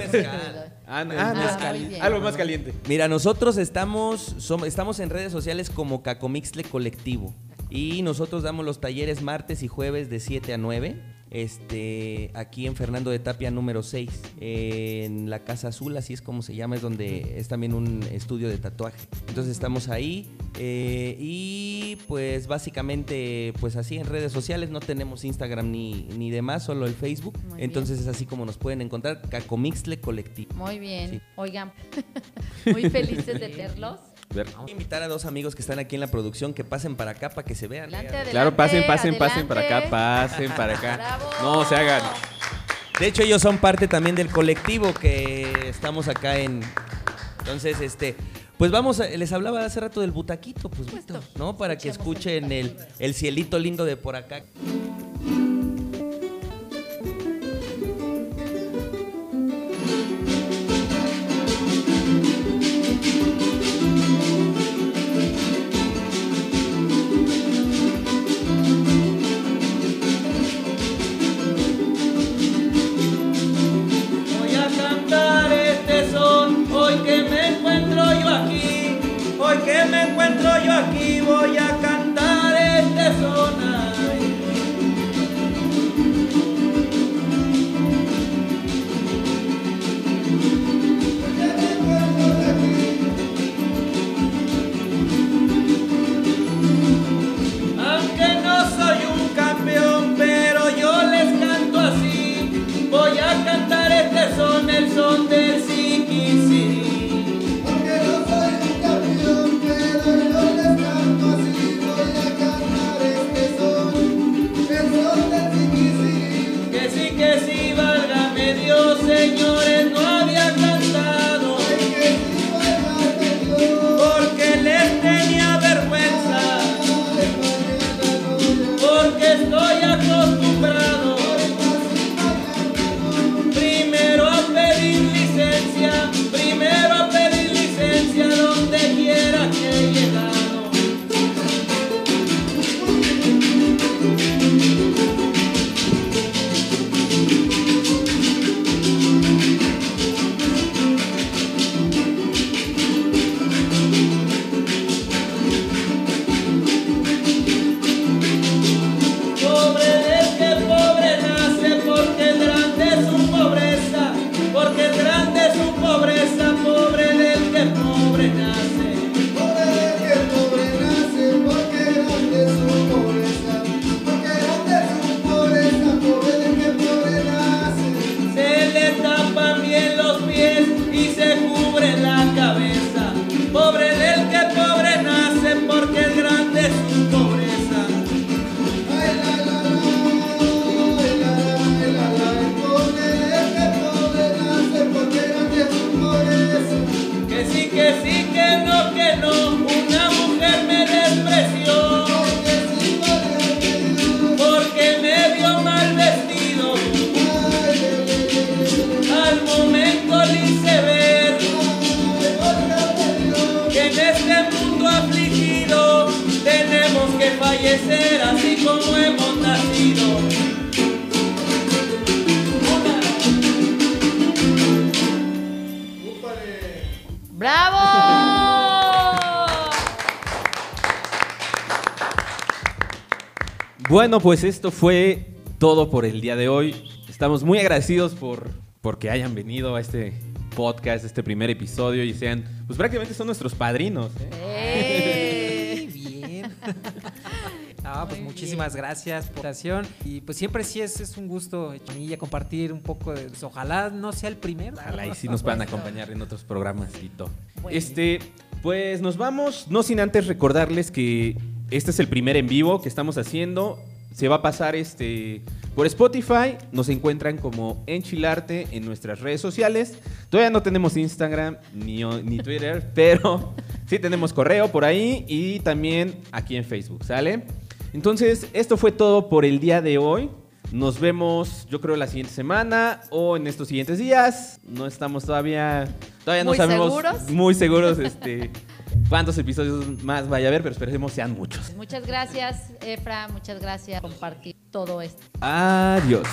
Ah, no, ah, mezcal. muy bien. Algo más caliente. Mira, nosotros estamos, som- estamos en redes sociales como Cacomixle Colectivo. Y nosotros damos los talleres martes y jueves de 7 a 9. Este, aquí en Fernando de Tapia número 6, en la Casa Azul, así es como se llama, es donde es también un estudio de tatuaje. Entonces estamos ahí eh, y pues básicamente pues así en redes sociales no tenemos Instagram ni, ni demás, solo el Facebook. Muy Entonces es así como nos pueden encontrar, Cacomixle Colectivo. Muy bien. Sí. Oigan, muy felices de verlos. Ver. Voy a invitar a dos amigos que están aquí en la producción que pasen para acá para que se vean. Adelante, Vean. adelante. Claro, pasen, pasen, pasen para acá, pasen para acá. Bravo. No se hagan. De hecho, ellos son parte también del colectivo que estamos acá en. Entonces, este. Pues vamos, a- les hablaba hace rato del butaquito, pues, ¿no? Para que escuchen el, el cielito lindo de por acá. Bueno, pues esto fue todo por el día de hoy. Estamos muy agradecidos por porque hayan venido a este podcast, este primer episodio y sean, pues prácticamente son nuestros padrinos. ¿eh? ¡Eh! Bien. Ah, pues muchísimas gracias por la invitación. Y pues siempre sí es, es un gusto, Chinilla, compartir un poco de. pues, ojalá no sea el primero. Ojalá y sí nos puedan acompañar en otros programas, Tito. Bueno. Este, pues nos vamos, no sin antes recordarles que este es el primer en vivo que estamos haciendo. Se va a pasar este por Spotify, nos encuentran como Enchilarte en nuestras redes sociales. Todavía no tenemos Instagram ni, ni Twitter, pero sí tenemos correo por ahí y también aquí en Facebook, ¿sale? Entonces, esto fue todo por el día de hoy. Nos vemos, yo creo, la siguiente semana o en estos siguientes días. No estamos todavía. Todavía no ¿Muy sabemos seguros? muy seguros este, cuántos episodios más vaya a haber, pero esperemos sean muchos. Muchas gracias, Efra. Muchas gracias por compartir todo esto. Adiós.